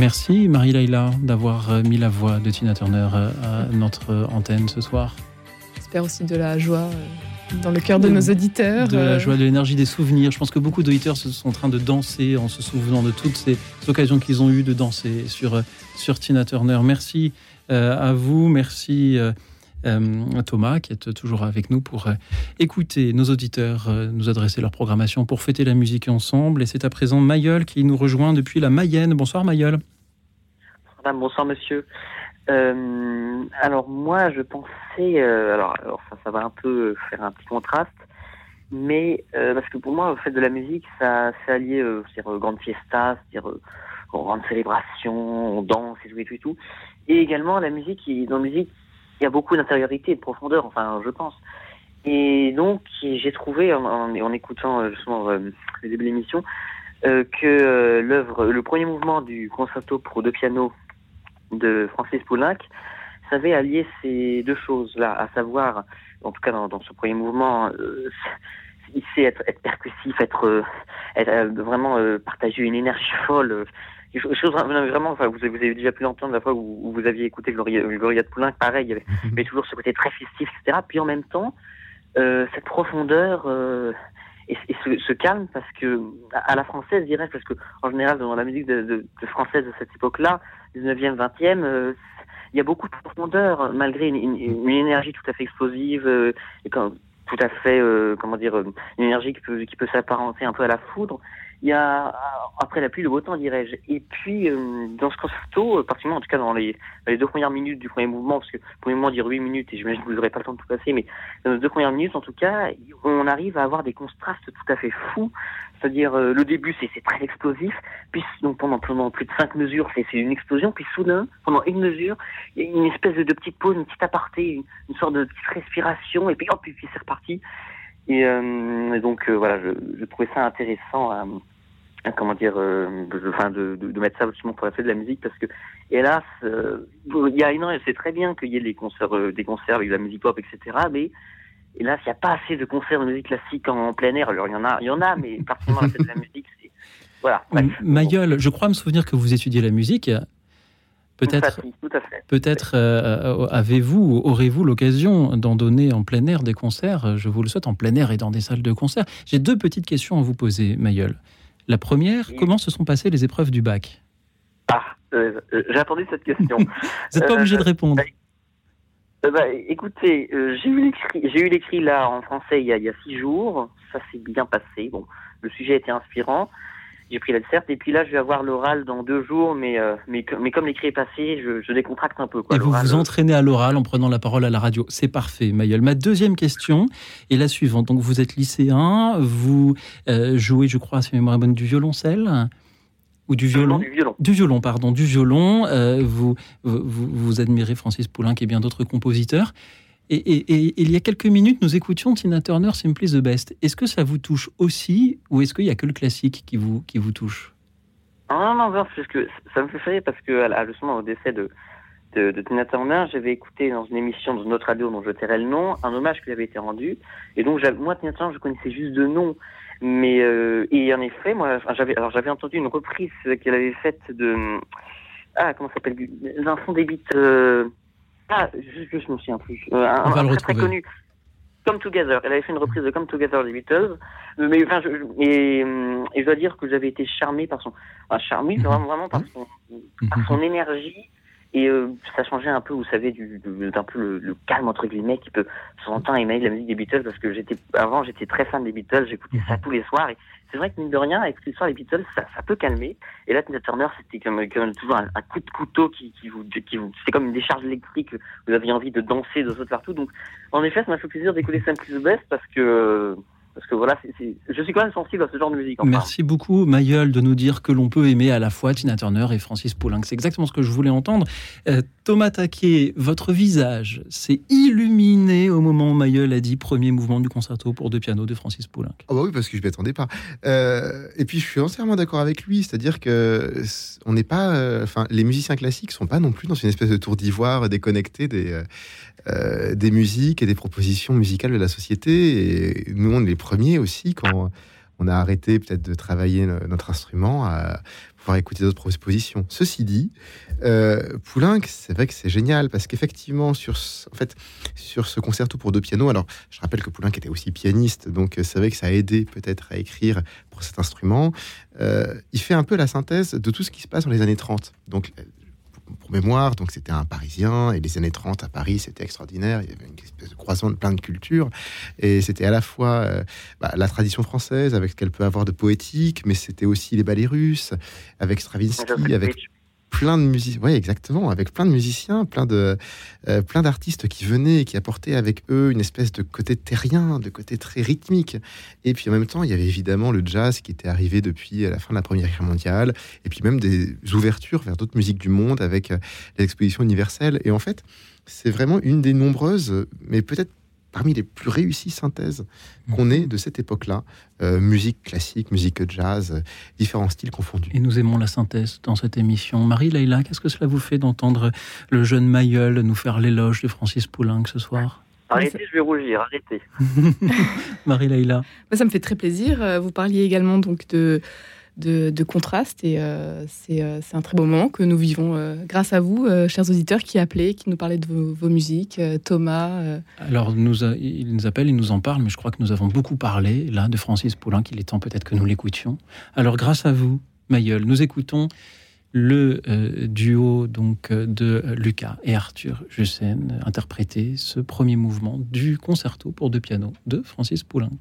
Merci Marie-Laila d'avoir euh, mis la voix de Tina Turner euh, à notre antenne ce soir. J'espère aussi de la joie euh, dans le cœur de nos auditeurs. De la joie, de l'énergie, des souvenirs. Je pense que beaucoup d'auditeurs sont en train de danser en se souvenant de toutes ces occasions qu'ils ont eues de danser sur, sur Tina Turner. Merci à vous, merci Thomas qui est toujours avec nous pour euh, écouter nos auditeurs euh, nous adresser leur programmation pour fêter la musique ensemble. Et c'est à présent Mayol qui nous rejoint depuis la Mayenne. Bonsoir Mayol. Bonsoir monsieur. Euh, alors moi je pensais, euh, alors, ça, ça va un peu faire un petit contraste, mais euh, parce que pour moi, le fait de la musique, ça c'est allié, euh, c'est-à-dire euh, grande fiesta, c'est-à-dire euh, grande célébration, on danse et tout et tout et tout, et également la musique, dans la musique, il y a beaucoup d'intériorité de profondeur, enfin je pense. Et donc j'ai trouvé en, écoutant euh, justement euh, le début de l'émission euh, que euh, l'œuvre, le premier mouvement du concerto pour deux pianos de Francis Poulenc savait allier ces deux choses-là, à savoir, en tout cas dans, ce premier mouvement, il sait être, être percussif, être, être, vraiment partager une énergie folle. Chose- vraiment, enfin, vous, avez, vous avez déjà pu l'entendre la fois où, où vous aviez écouté Gloria, Gloria de Poulenc, pareil, il y avait, y avait toujours ce côté très festif, etc. Puis en même temps, euh, cette profondeur euh, et, et ce, ce calme, parce que à, à la française, je dirais, parce que en général, dans la musique de, de, de française de cette époque-là, 19e, 20e, euh, il y a beaucoup de profondeur, malgré une, une, une énergie tout à fait explosive, euh, et quand, tout à fait, euh, comment dire, euh, une énergie qui peut, qui peut s'apparenter un peu à la foudre. Il y a, après la pluie, le beau temps, dirais-je. Et puis, euh, dans ce concerto, euh, particulièrement, en tout cas dans les, les deux premières minutes du premier mouvement, parce que le premier mouvement dure 8 minutes, et j'imagine que vous n'aurez pas le temps de tout passer, mais dans les deux premières minutes, en tout cas, on arrive à avoir des contrastes tout à fait fous. C'est-à-dire, euh, le début, c'est très explosif, puis donc pendant, pendant plus de cinq mesures, c'est une explosion, puis soudain, pendant une mesure, il y a une espèce de, petite pause, une petite aparté, une, sorte de petite respiration, et puis hop, puis c'est reparti. Et, euh, et donc, euh, voilà, je, trouvais ça intéressant comment dire, euh, de, enfin, de, mettre ça justement pour la fête de la musique, parce que, hélas, il y a énormément, c'est très bien qu'il y ait des concerts, des concerts avec de la musique pop, etc., mais hélas, il n'y a pas assez de concerts de musique classique en, plein air. Alors, il y en a, il y en a, mais particulièrement la fête de la musique, c'est, voilà. bref. Je crois me souvenir que vous étudiez la musique. Peut-être, peut-être euh, avez-vous, ou aurez-vous l'occasion d'en donner en plein air des concerts? Je vous le souhaite en plein air et dans des salles de concert. J'ai deux petites questions à vous poser, Mayol. La première, comment se sont passées les épreuves du bac? Euh, euh, j'ai attendu cette question. [laughs] Vous n'êtes pas Euh, obligé de répondre. Euh, bah, écoutez, euh, j'ai eu l'écrit, j'ai eu l'écrit là en français il y a, il y a six jours. Ça s'est bien passé. Bon, le sujet était inspirant. J'ai pris la desserte et puis là je vais avoir l'oral dans deux jours, mais euh, mais, mais comme l'écrit est passé, je, je décontracte un peu. Quoi, Et vous vous euh, entraînez à l'oral en prenant la parole à la radio. C'est parfait, Mayol. Ma deuxième question est la suivante. Donc, vous êtes lycéen, vous euh, jouez, je crois, si mémoire est bonne, du violoncelle ou du violon? Du violon. Du violon, pardon, du violon. Euh, vous, vous, vous admirez Francis Poulenc et bien d'autres compositeurs. Et, il y a quelques minutes, nous écoutions Tina Turner, Simply the Best. Est-ce que ça vous touche aussi ou est-ce qu'il n'y a que le classique qui vous, qui vous touche? Non, non, non, parce que ça me fait rire parce que à justement au décès de, Tina Turner, j'avais écouté dans une émission de notre radio dont je tairai le nom un hommage qui lui avait été rendu. Et donc moi Tina Turner, je connaissais juste de nom, mais euh, et en effet, moi, j'avais alors j'avais entendu une reprise qu'elle avait faite de ah comment ça s'appelle? Des beats. euh, ah, je, je, je me souviens plus. Euh, un, On va un le très, connu. Come Together. Elle avait fait une reprise de Come Together des Beatles. Euh, Mais enfin, je, et, hum, et je dois dire que j'avais été charmé par son, enfin, charmé Mhm. vraiment, vraiment par son, par son énergie. Et euh, ça changeait un peu, vous savez, du, du- d'un peu le, le calme entre guillemets qui peut s'entendre de la musique des Beatles parce que j'étais avant j'étais très fan des Beatles, j'écoutais ça tous les soirs et c'est vrai que mine de rien avec l'histoire des Beatles ça, ça peut calmer. Et là Tina Turner c'était comme, comme toujours un, coup de couteau qui, qui vous qui vous c'est comme une décharge électrique vous aviez envie de danser de sauter partout. Donc en effet ça m'a fait plaisir d'écouter Simply the Best parce que parce que voilà je suis quand même sensible à ce genre de musique enfin. Merci beaucoup, Mayol, de nous dire que l'on peut aimer à la fois Tina Turner et Francis Poulenc. C'est exactement ce que je voulais entendre. Euh, Thomas Taquet, votre visage s'est illuminé au moment où Mayol a dit premier mouvement du concerto pour deux pianos de Francis Poulenc. Ah bah oui, parce que je m'y attendais pas. Euh, et puis je suis entièrement d'accord avec lui, c'est-à-dire que on n'est pas, euh, enfin, les musiciens classiques sont pas non plus dans une espèce de tour d'ivoire déconnecté des euh, des musiques et des propositions musicales de la société. Et nous, on est les premiers aussi quand on a arrêté peut-être de travailler no- notre instrument à pouvoir écouter d'autres propositions. Ceci dit, euh, Poulenc, c'est vrai que c'est génial parce qu'effectivement, sur, ce- en fait, sur ce concerto pour deux pianos, alors je rappelle que Poulenc était aussi pianiste, donc euh, c'est vrai que ça a aidé peut-être à écrire pour cet instrument. Euh, il fait un peu la synthèse de tout ce qui se passe dans les années 30. Donc, pour mémoire, donc c'était un Parisien et les années 30 à Paris, c'était extraordinaire. Il y avait une espèce de croisement de plein de cultures et c'était à la fois euh, bah, la tradition française avec ce qu'elle peut avoir de poétique, mais c'était aussi les ballets russes avec Stravinsky, avec plein de musiciens. Oui, exactement, avec plein de musiciens, plein de euh, plein d'artistes qui venaient et qui apportaient avec eux une espèce de côté terrien, de côté très rythmique. Et puis en même temps, il y avait évidemment le jazz qui était arrivé depuis la fin de la Première Guerre mondiale, et puis même des ouvertures vers d'autres musiques du monde avec euh, les expositions universelles. Et en fait, c'est vraiment une des nombreuses, mais peut-être parmi les plus réussies synthèses qu'on ait de cette époque-là. Euh, musique classique, musique jazz, euh, différents styles confondus. Et nous aimons la synthèse dans cette émission. Marie Leïla, qu'est-ce que cela vous fait d'entendre le jeune Mayol nous faire l'éloge de Francis Poulenc ce soir? Arrêtez, je vais rougir, arrêtez. [laughs] Marie Leïla. Moi, ça me fait très plaisir. Euh, Vous parliez également donc de, de, contraste et euh, c'est euh, c'est un très beau moment que nous vivons euh, grâce à vous, chers auditeurs qui appelaient, qui nous parlaient de vos, musiques. Thomas, Alors, nous il nous appelle, il nous en parle, mais je crois que nous avons beaucoup parlé, là, de Francis Poulenc, qu'il est temps peut-être que nous l'écoutions. Alors, grâce à vous, Mayol, nous écoutons le duo donc de Lucas et Arthur Jussen interpréter ce premier mouvement du concerto pour deux pianos de Francis Poulenc.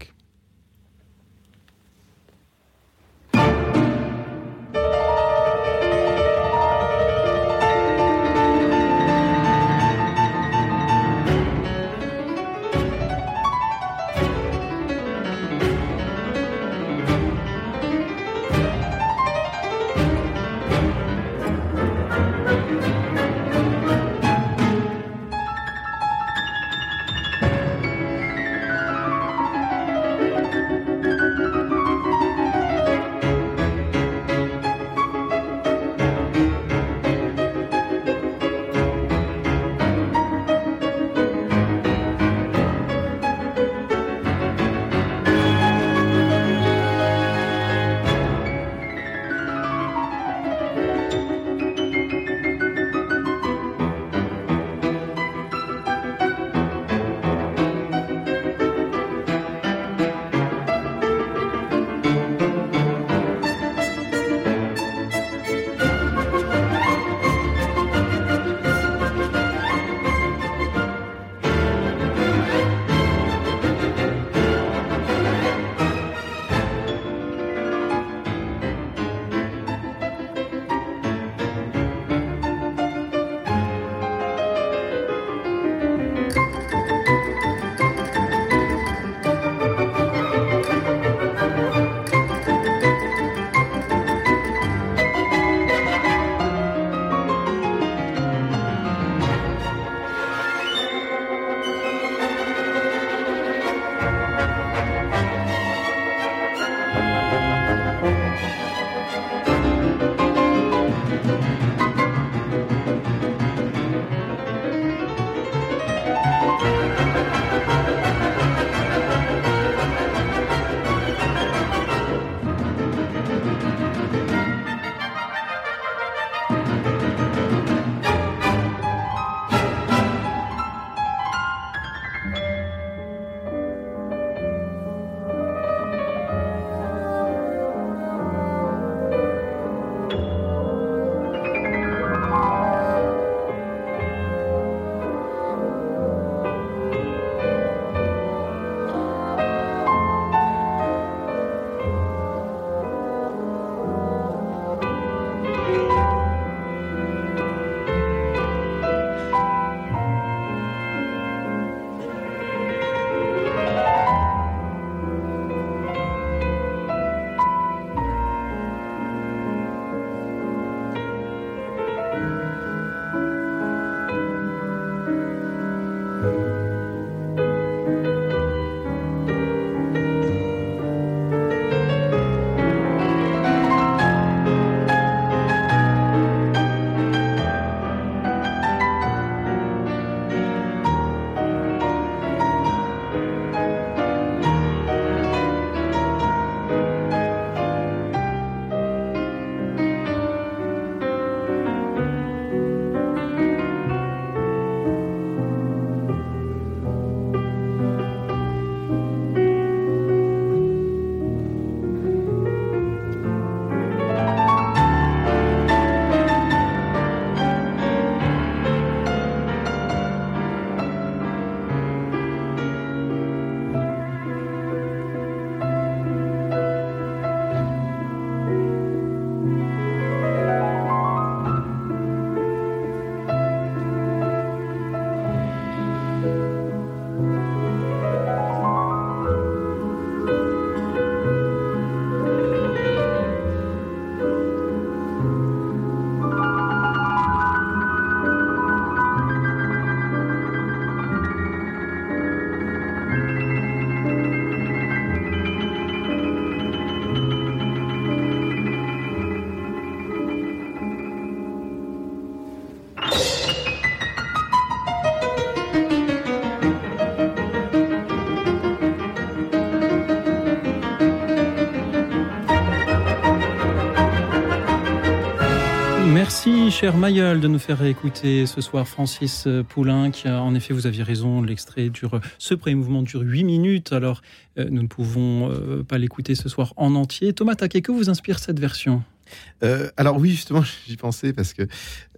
Cher Mayol, de nous faire écouter ce soir Francis Poulain. Qui, en effet, vous aviez raison, l'extrait dure. Ce premier mouvement dure 8 minutes, alors euh, nous ne pouvons euh, pas l'écouter ce soir en entier. Thomas Taquet, que vous inspire cette version? Euh, alors oui, justement, [laughs] j'y pensais parce que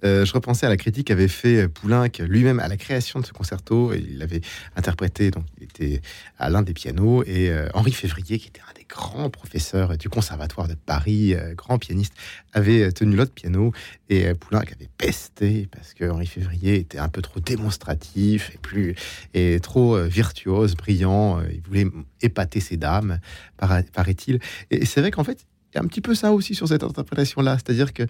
euh, je repensais à la critique qu'avait fait Poulenc lui-même à la création de ce concerto. Il avait interprété, donc il était à l'un des pianos, et euh, Henri Février, qui était un des grands professeurs du Conservatoire de Paris, grand pianiste, avait tenu l'autre piano, et Poulenc avait pesté parce que Henri Février était un peu trop démonstratif et plus et trop virtuose, brillant. Il voulait épater ses dames, para- paraît-il. Et c'est vrai qu'en fait, y a un petit peu ça aussi sur cette interprétation-là. C'est-à-dire que,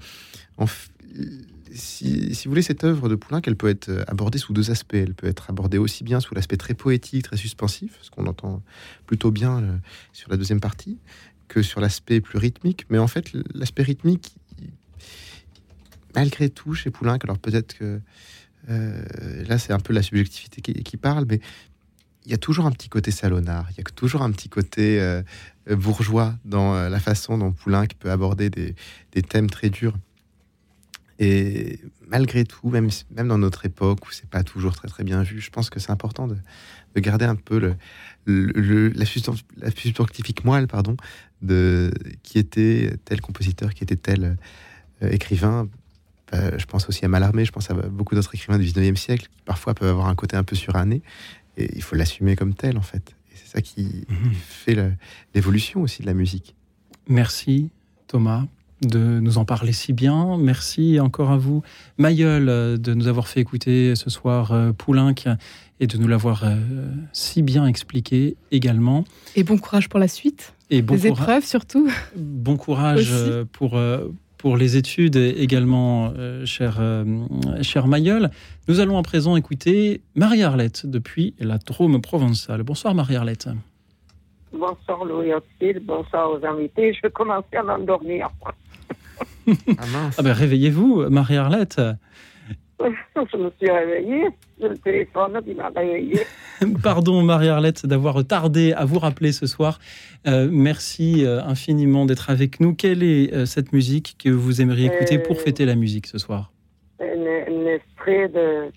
si, vous voulez, cette œuvre de Poulenc, elle peut être euh, abordée sous deux aspects. Elle peut être abordée aussi bien sous l'aspect très poétique, très suspensif, ce qu'on entend plutôt bien euh, sur la deuxième partie, que sur l'aspect plus rythmique. Mais en fait, l'aspect rythmique, il- malgré tout, chez Poulenc, alors peut-être que euh, là, c'est un peu la subjectivité qui, parle, mais il y a toujours un petit côté salonnard, il y a toujours un petit côté bourgeois dans euh, la façon dont Poulenc peut aborder des, thèmes très durs. Et malgré tout, même, même dans notre époque où c'est pas toujours très très bien vu, je pense que c'est important de, de garder un peu la, la substantifique moelle, pardon, de qui était tel compositeur, qui était tel euh, écrivain. Euh, je pense aussi à Mallarmé, je pense à beaucoup d'autres écrivains du 19e siècle qui parfois peuvent avoir un côté un peu suranné. Et il faut l'assumer comme tel, en fait. C'est ça qui fait le- l'évolution aussi de la musique. Merci, Thomas, de nous en parler si bien. Merci encore à vous, Mayol, euh, de nous avoir fait écouter ce soir euh, Poulenc et de nous l'avoir euh, si bien expliqué également. Et bon courage pour la suite. Et bon Les courage- épreuves surtout. Bon courage Aussi. pour, euh, pour les études également, euh, cher, euh, cher Mayol. Nous allons à présent écouter Marie-Arlette depuis la Drôme provençale. Bonsoir Marie-Arlette. Bonsoir Louis Auxil, bonsoir aux invités. Je vais commencer à m'endormir. Ah ben réveillez-vous, Marie-Arlette. Je me suis réveillée, c'est le téléphone qui m'a réveillée. [laughs] Pardon Marie-Arlette d'avoir tardé à vous rappeler ce soir. Euh, merci euh, infiniment d'être avec nous. Quelle est euh, cette musique que vous aimeriez écouter pour fêter la musique ce soir? Un, un extrait de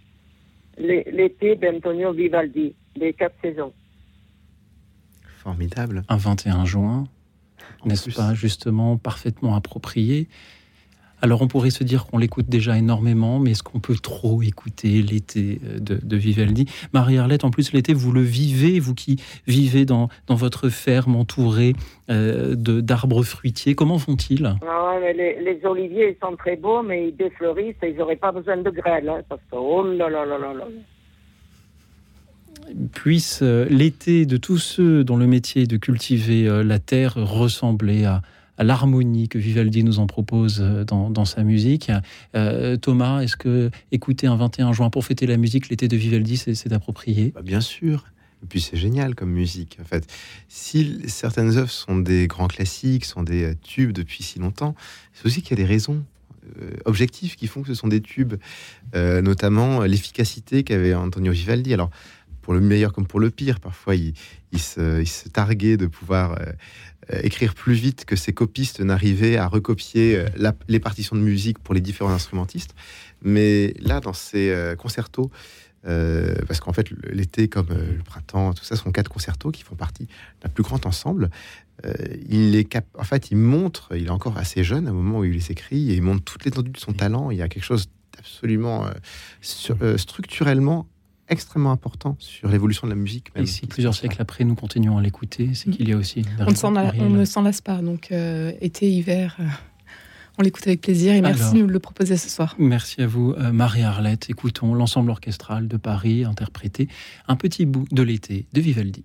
l'é- l'été d'Antonio Vivaldi, les quatre saisons. Formidable. Un 21 juin, n'est-ce pas justement parfaitement approprié alors on pourrait se dire qu'on l'écoute déjà énormément, mais est-ce qu'on peut trop écouter l'été euh, de, de Vivaldi? Marie-Arlette, en plus l'été, vous le vivez, vous qui vivez dans, dans votre ferme entourée euh, de- d'arbres fruitiers, comment font-ils Ah ouais, les, les oliviers, ils sont très beaux, mais ils défleurissent et ils n'auraient pas besoin de grêle. hein, parce que, oh là là là là là. puisse euh, l'été de tous ceux dont le métier est de cultiver la terre ressembler à, l'harmonie que Vivaldi nous en propose euh, dans, dans sa musique. Euh, Thomas, est-ce que écouter un 21 juin pour fêter la musique, l'été de Vivaldi, c'est approprié? Bah, bien sûr. Et puis c'est génial comme musique. En fait, si certaines œuvres sont des grands classiques, sont des euh, tubes depuis si longtemps, c'est aussi qu'il y a des raisons objectives qui font que ce sont des tubes, notamment l'efficacité qu'avait Antonio Vivaldi. Alors, pour le meilleur comme pour le pire, parfois il, il se, il se targuait de pouvoir euh, euh, écrire plus vite que ses copistes n'arrivaient à recopier euh, la- les partitions de musique pour les différents instrumentistes. Mais là, dans ces concertos, euh, parce qu'en fait, l'été comme le printemps, tout ça sont quatre concertos qui font partie d'un plus grand ensemble. Euh, il est cap- en fait, il montre, il est encore assez jeune au moment où il les écrit, et il montre toute l'étendue de son talent. Il y a quelque chose euh, sur- euh, structurellement extrêmement important sur l'évolution de la musique. Même. Et si plusieurs siècles après, nous continuons à l'écouter, c'est qu'il y a aussi... une On ne s'en raison, a- on Marielle. ne s'en lasse pas. Donc, euh, été, hiver, euh, on l'écoute avec plaisir. Et merci Alors. de nous le proposer ce soir. Merci à vous, euh, Marie-Arlette. Écoutons l'ensemble orchestral de Paris interpréter un petit bout de l'été de Vivaldi.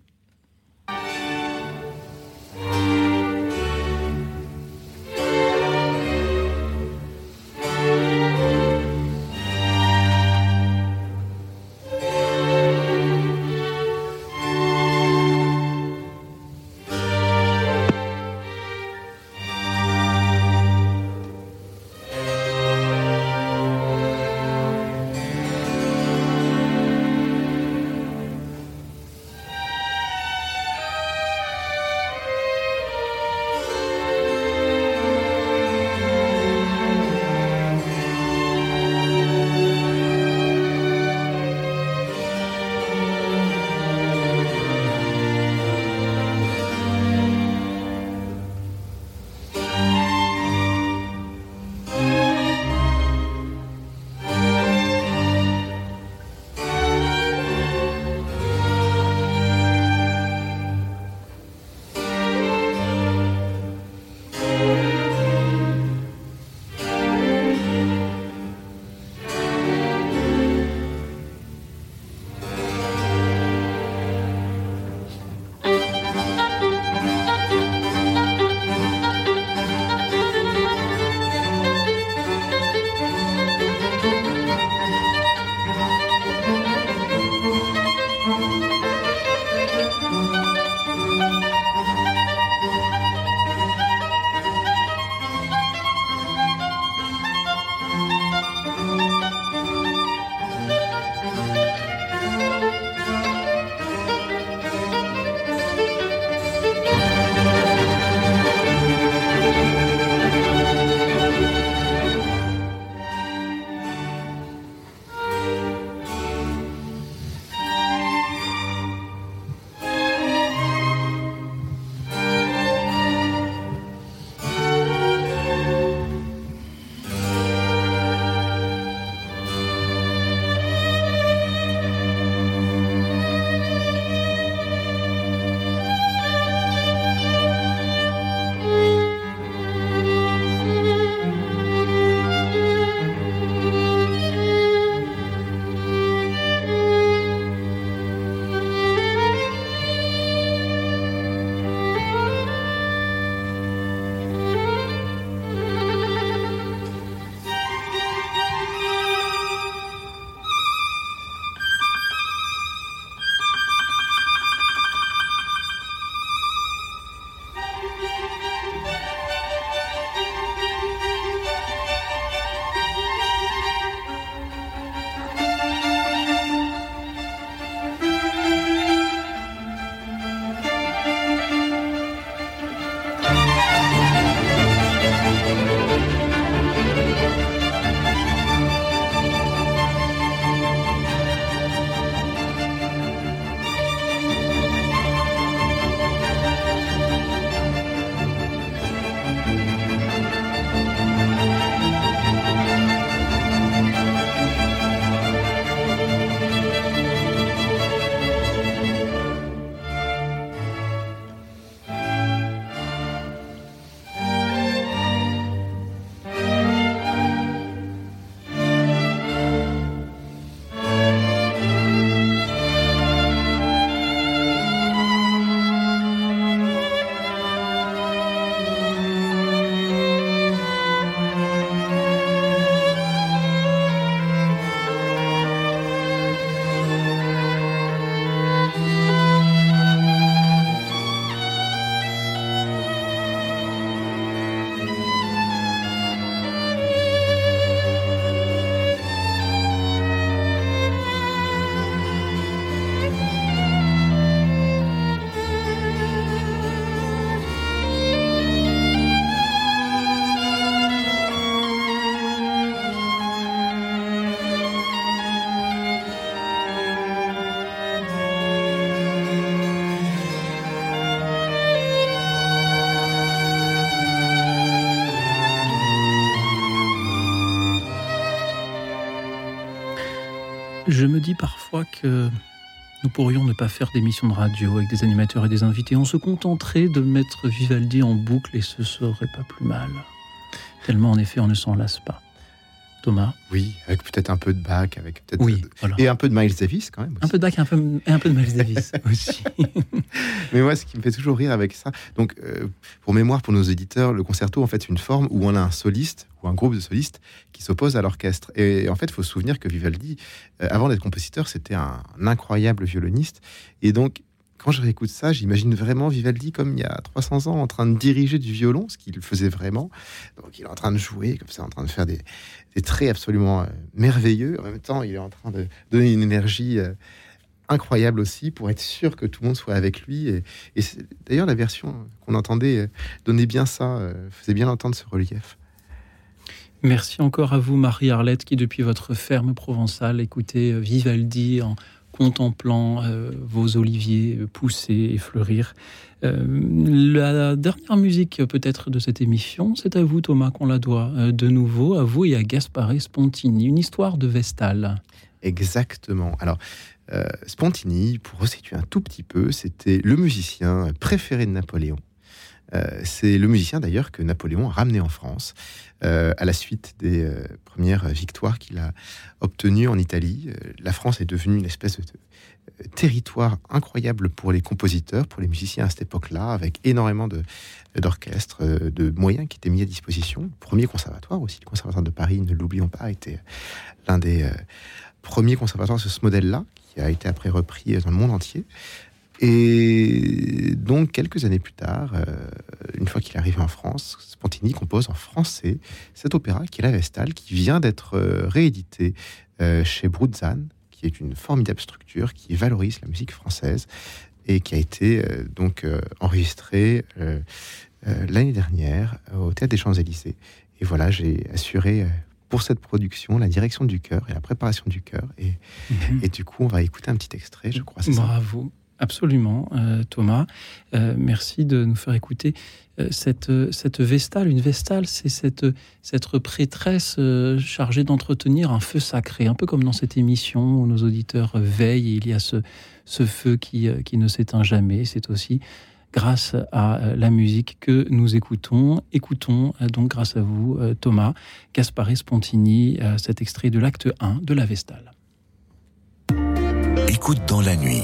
Je me dis parfois que nous pourrions ne pas faire d'émissions de radio avec des animateurs et des invités. On se contenterait de mettre Vivaldi en boucle et ce serait pas plus mal. Tellement, en effet, on ne s'en lasse pas. Thomas Oui, avec peut-être un peu de Bach, avec peut-être Oui, voilà. et un peu de Miles Davis quand même. Un peu de Bach et un peu, et un peu de Miles Davis [laughs] aussi. [laughs] Mais moi, ce qui me fait toujours rire avec ça, donc euh, pour mémoire, pour nos éditeurs, le concerto, en fait, c'est une forme où on a un soliste ou un groupe de solistes qui s'oppose à l'orchestre. Et en fait, il faut se souvenir que Vivaldi, euh, avant d'être compositeur, c'était un, incroyable violoniste. Et donc, quand je réécoute ça, j'imagine vraiment Vivaldi comme il y a 300 ans, en train de diriger du violon, ce qu'il faisait vraiment. Donc, il est en train de jouer comme ça, en train de faire des, des traits absolument euh, merveilleux. En même temps, il est en train de donner une énergie euh, incroyable aussi pour être sûr que tout le monde soit avec lui. Et, d'ailleurs, la version qu'on entendait donnait bien ça, faisait bien entendre ce relief. Merci encore à vous, Marie-Arlette, qui, depuis votre ferme provençale, écoutez euh, Vivaldi en contemplant euh, vos oliviers euh, pousser et fleurir. La dernière musique, peut-être, de cette émission, c'est à vous, Thomas, qu'on la doit de nouveau, à vous et à Gaspare Spontini. Une histoire de Vestale. Exactement. Alors, Spontini, pour resituer un tout petit peu, c'était le musicien préféré de Napoléon. Euh, c'est le musicien d'ailleurs que Napoléon a ramené en France euh, à la suite des euh, premières victoires qu'il a obtenues en Italie. La France est devenue une espèce de territoire incroyable pour les compositeurs, pour les musiciens à cette époque-là, avec énormément d'orchestres, de moyens qui étaient mis à disposition. Le premier conservatoire aussi, le conservatoire de Paris, ne l'oublions pas, était l'un des premiers conservatoires de ce modèle-là, qui a été après repris dans le monde entier. Et donc, quelques années plus tard, euh, une fois qu'il est arrivé en France, Spontini compose en français cet opéra qui est La Vestale, qui vient d'être euh, réédité euh, chez Brutzan, qui est une formidable structure qui valorise la musique française et qui a été euh, donc enregistré euh, l'année dernière au Théâtre des Champs-Élysées. Et voilà, j'ai assuré pour cette production la direction du chœur et la préparation du chœur. Et, et du coup, on va écouter un petit extrait, je crois. ça? Bravo. Absolument, euh, Thomas. Euh, merci de nous faire écouter euh, cette, cette vestale. Une vestale, c'est cette, cette prêtresse chargée d'entretenir un feu sacré, un peu comme dans cette émission où nos auditeurs veillent il y a ce, ce feu qui, qui ne s'éteint jamais. C'est aussi grâce à la musique que nous écoutons. Écoutons donc grâce à vous, Thomas, Gaspare Spontini, cet extrait de l'acte 1 de la Vestale. Écoute dans la nuit.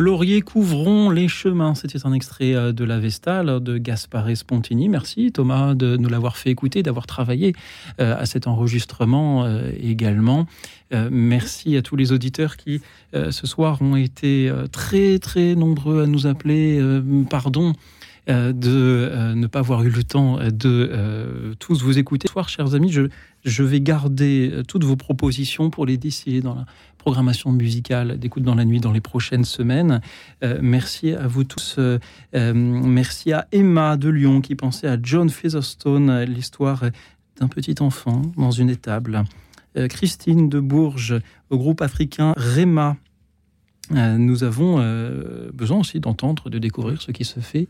Laurier couvrons les chemins. C'était un extrait euh, de la Vestale de Gaspare Spontini. Merci Thomas de nous l'avoir fait écouter, d'avoir travaillé euh, à cet enregistrement euh, également. Merci à tous les auditeurs qui ce soir ont été très très nombreux à nous appeler. Pardon de ne pas avoir eu le temps de tous vous écouter. Ce soir, chers amis, je, je vais garder euh, toutes vos propositions pour les distiller dans la programmation musicale d'écoute dans la nuit dans les prochaines semaines. Euh, merci à vous tous. Euh, merci à Emma de Lyon qui pensait à John Featherstone, l'histoire d'un petit enfant dans une étable. Christine de Bourges au groupe africain Rema. Nous avons besoin aussi d'entendre, de découvrir ce qui se fait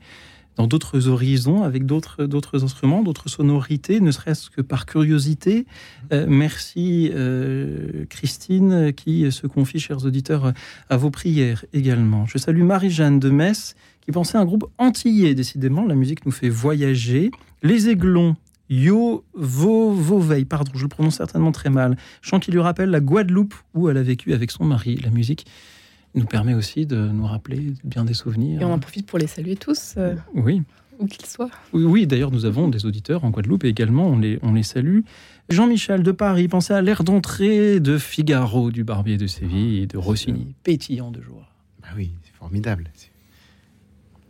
dans d'autres horizons, avec d'autres d'autres instruments, d'autres sonorités, ne serait-ce que par curiosité. Euh, merci euh, Christine qui se confie, chers auditeurs, à vos prières également. Je salue Marie-Jeanne de Metz qui pensait à un groupe antillais. Décidément, la musique nous fait voyager. Les Aiglons. Yo Vo Vauveil, pardon, je le prononce certainement très mal. Chant qui lui rappelle la Guadeloupe où elle a vécu avec son mari. La musique nous permet aussi de nous rappeler bien des souvenirs. Et on en profite pour les saluer tous, euh, Oui. où qu'ils soient. Oui, oui, d'ailleurs, nous avons des auditeurs en Guadeloupe et également, on les, on les salue. Jean-Michel de Paris pensait à l'air d'entrée de Figaro, du Barbier de Séville et de Rossini, pétillant de joie. Bah oui, c'est formidable.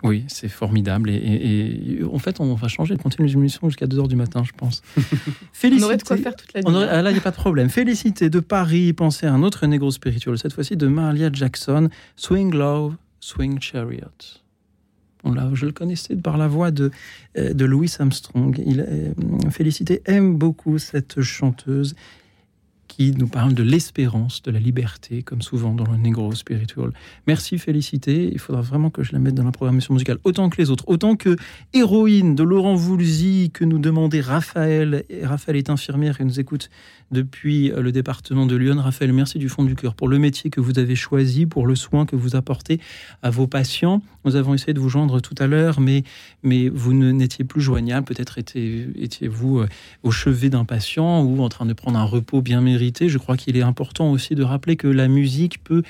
Oui, c'est formidable. Et, et- et en fait, on va changer de continuer l'émission jusqu'à 2h du matin, je pense. [laughs] On aurait de quoi faire toute la nuit. aurait- ah, là, il n'y a pas de problème. Félicité de Paris, pensez à un autre négro spirituel, cette fois-ci de Mahalia Jackson, Swing Love, Swing Chariot. On l'a- je le connaissais par la voix de, euh, de Louis Armstrong. Il, euh, Félicité aime beaucoup cette chanteuse qui nous parle de l'espérance, de la liberté, comme souvent dans le Negro Spiritual. Merci Félicité, il faudra vraiment que je la mette dans la programmation musicale, autant que les autres, autant que Héroïne de Laurent Voulzy, que nous demandait Raphaël. Et Raphaël est infirmière et nous écoute depuis euh, le département de Lyon. Raphaël, merci du fond du cœur pour le métier que vous avez choisi, pour le soin que vous apportez à vos patients. Nous avons essayé de vous joindre tout à l'heure, mais, mais vous n'étiez plus joignable. Peut-être étiez- étiez-vous euh, au chevet d'un patient ou en train de prendre un repos bien mérité. Je crois qu'il est important aussi de rappeler que la musique peut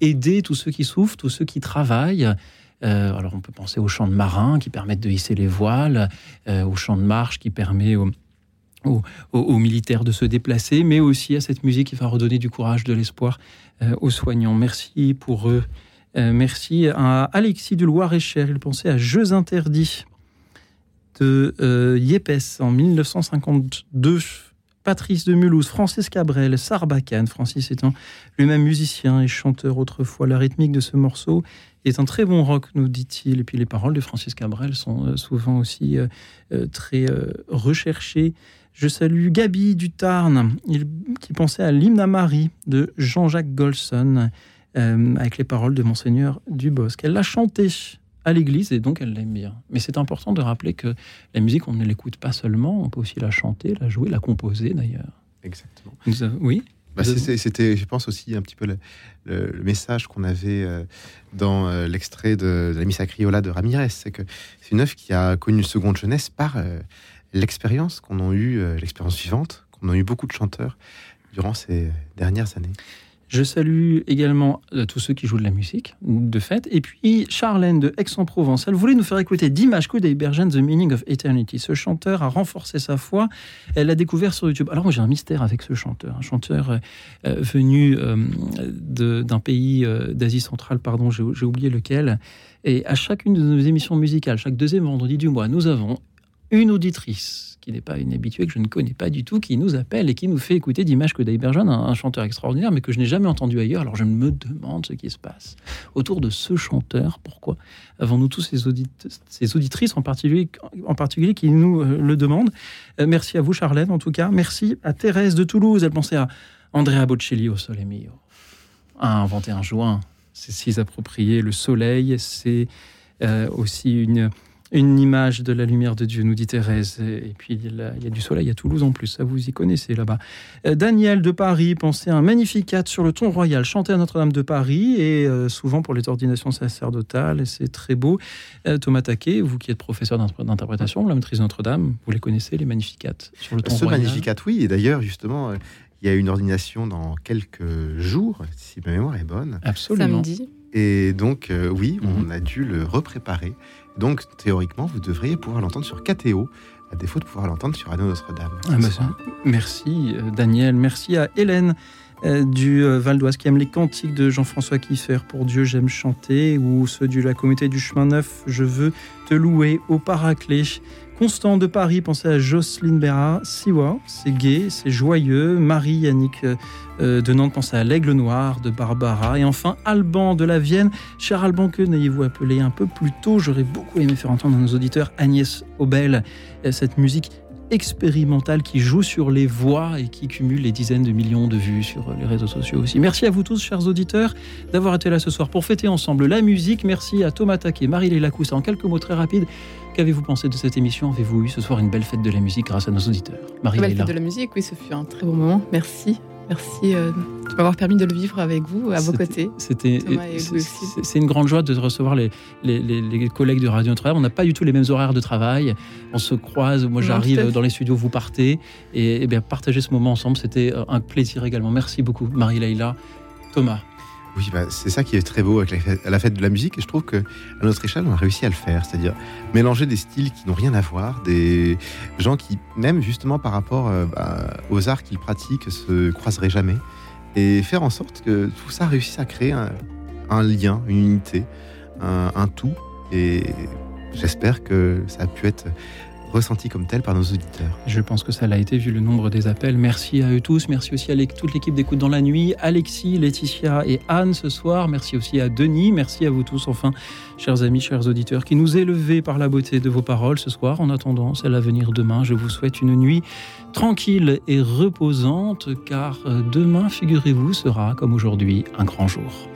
aider tous ceux qui souffrent, tous ceux qui travaillent. Euh, alors on peut penser aux chants de marins qui permettent de hisser les voiles, euh, aux chants de marche qui permet aux, aux- militaires de se déplacer, mais aussi à cette musique qui va redonner du courage, de l'espoir aux soignants. Merci pour eux. Euh, merci à Alexis du Loir-et-Cher. Il pensait à Jeux interdits de euh, Yepes en 1952. Patrice de Mulhouse, Francis Cabrel, Sarbacane. Francis étant lui-même musicien et chanteur autrefois. La rythmique de ce morceau est un très bon rock, nous dit-il. Et puis les paroles de Francis Cabrel sont euh, souvent aussi très recherchées. Je salue Gabi du Tarn, il- qui pensait à l'hymne à Marie de Jean-Jacques Golson, euh, avec les paroles de Monseigneur Dubosc. Elle l'a chanté à l'église et donc elle l'aime bien. Mais c'est important de rappeler que la musique, on ne l'écoute pas seulement, on peut aussi la chanter, la jouer, la composer d'ailleurs. Exactement. Nous avons- Oui Bah, C'était, je pense, aussi un petit peu le, le- le message qu'on avait euh, dans euh, l'extrait de, de la Missa Criolla de Ramirez. C'est que c'est une œuvre qui a connu une seconde jeunesse par euh, l'expérience qu'on a eue, l'expérience vivante, qu'on a eu beaucoup de chanteurs durant ces dernières années. Je salue également euh, tous ceux qui jouent de la musique, de fait. Et puis Charlène de Aix-en-Provence, elle voulait nous faire écouter Dimash Kudaibergen, The Meaning of Eternity. Ce chanteur a renforcé sa foi. Elle l'a découvert sur YouTube. Alors moi j'ai un mystère avec ce chanteur. Un chanteur euh, euh, venu d'un pays d'Asie centrale, pardon, j'ai oublié lequel. Et à chacune de nos émissions musicales, chaque deuxième vendredi du mois, nous avons une auditrice qui n'est pas une habituée, que je ne connais pas du tout, qui nous appelle et qui nous fait écouter Dimash Kudaibergen, un, un chanteur extraordinaire, mais que je n'ai jamais entendu ailleurs. Alors je me demande ce qui se passe autour de ce chanteur. Pourquoi avons-nous tous ces, audit- ces auditrices en particulier, en particulier qui nous euh, le demandent? Euh, Merci à vous, Charlène, en tout cas. Merci à Thérèse de Toulouse. Elle pensait à Andrea Bocelli au Sole Mio. Un 21 juin, c'est si approprié. Le soleil, c'est euh, aussi une, une image de la lumière de Dieu, nous dit Thérèse. Et puis, il y a, il y a du soleil à Toulouse en plus, ça vous y connaissez là-bas. Euh, Daniel de Paris pensait à un magnificat sur le ton royal, chanté à Notre-Dame de Paris, et euh, souvent pour les ordinations sacerdotales, c'est très beau. Euh, Thomas Taquet, vous qui êtes professeur d'inter- d'interprétation, la maîtrise de Notre-Dame, vous les connaissez, les magnificats sur le ton Ce royal Magnificat, oui. Et d'ailleurs, justement, il y a une ordination dans quelques jours, si ma mémoire est bonne. Absolument. Samedi. Et donc, euh, oui, on a dû le repréparer. Donc, théoriquement, vous devriez pouvoir l'entendre sur KTO, à défaut de pouvoir l'entendre sur Radio Notre-Dame. Ah bah merci euh, Daniel, merci à Hélène euh, du euh, Val d'Oise qui aime les cantiques de Jean-François Kiffer pour Dieu j'aime chanter ou ceux de la communauté du chemin neuf je veux te louer au Paraclet. Constant de Paris, pensez à Jocelyne Béra, Siwa, c'est gai, c'est joyeux. Marie Yannick euh, euh, de Nantes, pensez à l'Aigle Noir de Barbara. Et enfin, Alban de la Vienne. Cher Alban, que n'ayez-vous appelé un peu plus tôt? J'aurais beaucoup aimé faire entendre à nos auditeurs Agnès Obel, euh, cette musique expérimentale qui joue sur les voix et qui cumule les dizaines de millions de vues sur les réseaux sociaux aussi. Merci à vous tous, chers auditeurs, d'avoir été là ce soir pour fêter ensemble la musique. Merci à Thomas Taquet, Marie-Léla Coussa. En quelques mots très rapides, qu'avez-vous pensé de cette émission? Avez-vous eu ce soir une belle fête de la musique grâce à nos auditeurs? Belle Marie-Léla. fête de la musique, oui, ce fut un très bon moment. Merci. Merci euh, de m'avoir permis de le vivre avec vous, à vos côtés. C'était, c'est- une grande joie de recevoir les, les, les- les collègues de Radio Notre-Dame. On n'a pas du tout les mêmes horaires de travail. On se croise. Moi, j'arrive dans les studios, vous partez. Et, et bien, partager ce moment ensemble, c'était euh, un plaisir également. Merci beaucoup, Marie-Leila. Thomas. Oui, bah, c'est ça qui est très beau avec la fête, de la musique, et je trouve que notre échelle, on a réussi à le faire, c'est-à-dire mélanger des styles qui n'ont rien à voir, des gens qui, même justement par rapport euh, bah, aux arts qu'ils pratiquent, se croiseraient jamais, et faire en sorte que tout ça réussisse à créer un, lien, une unité, un, un tout, et j'espère que ça a pu être ressenti comme tel par nos auditeurs. Je pense que ça l'a été vu le nombre des appels. Merci à eux tous. Merci aussi à toute l'équipe d'écoute dans la nuit. Alexis, Laetitia et Anne ce soir. Merci aussi à Denis. Merci à vous tous, enfin, chers amis, chers auditeurs, qui nous élevez par la beauté de vos paroles ce soir. En attendant celle à venir demain, je vous souhaite une nuit tranquille et reposante, car euh, demain, figurez-vous, sera, comme aujourd'hui, un grand jour.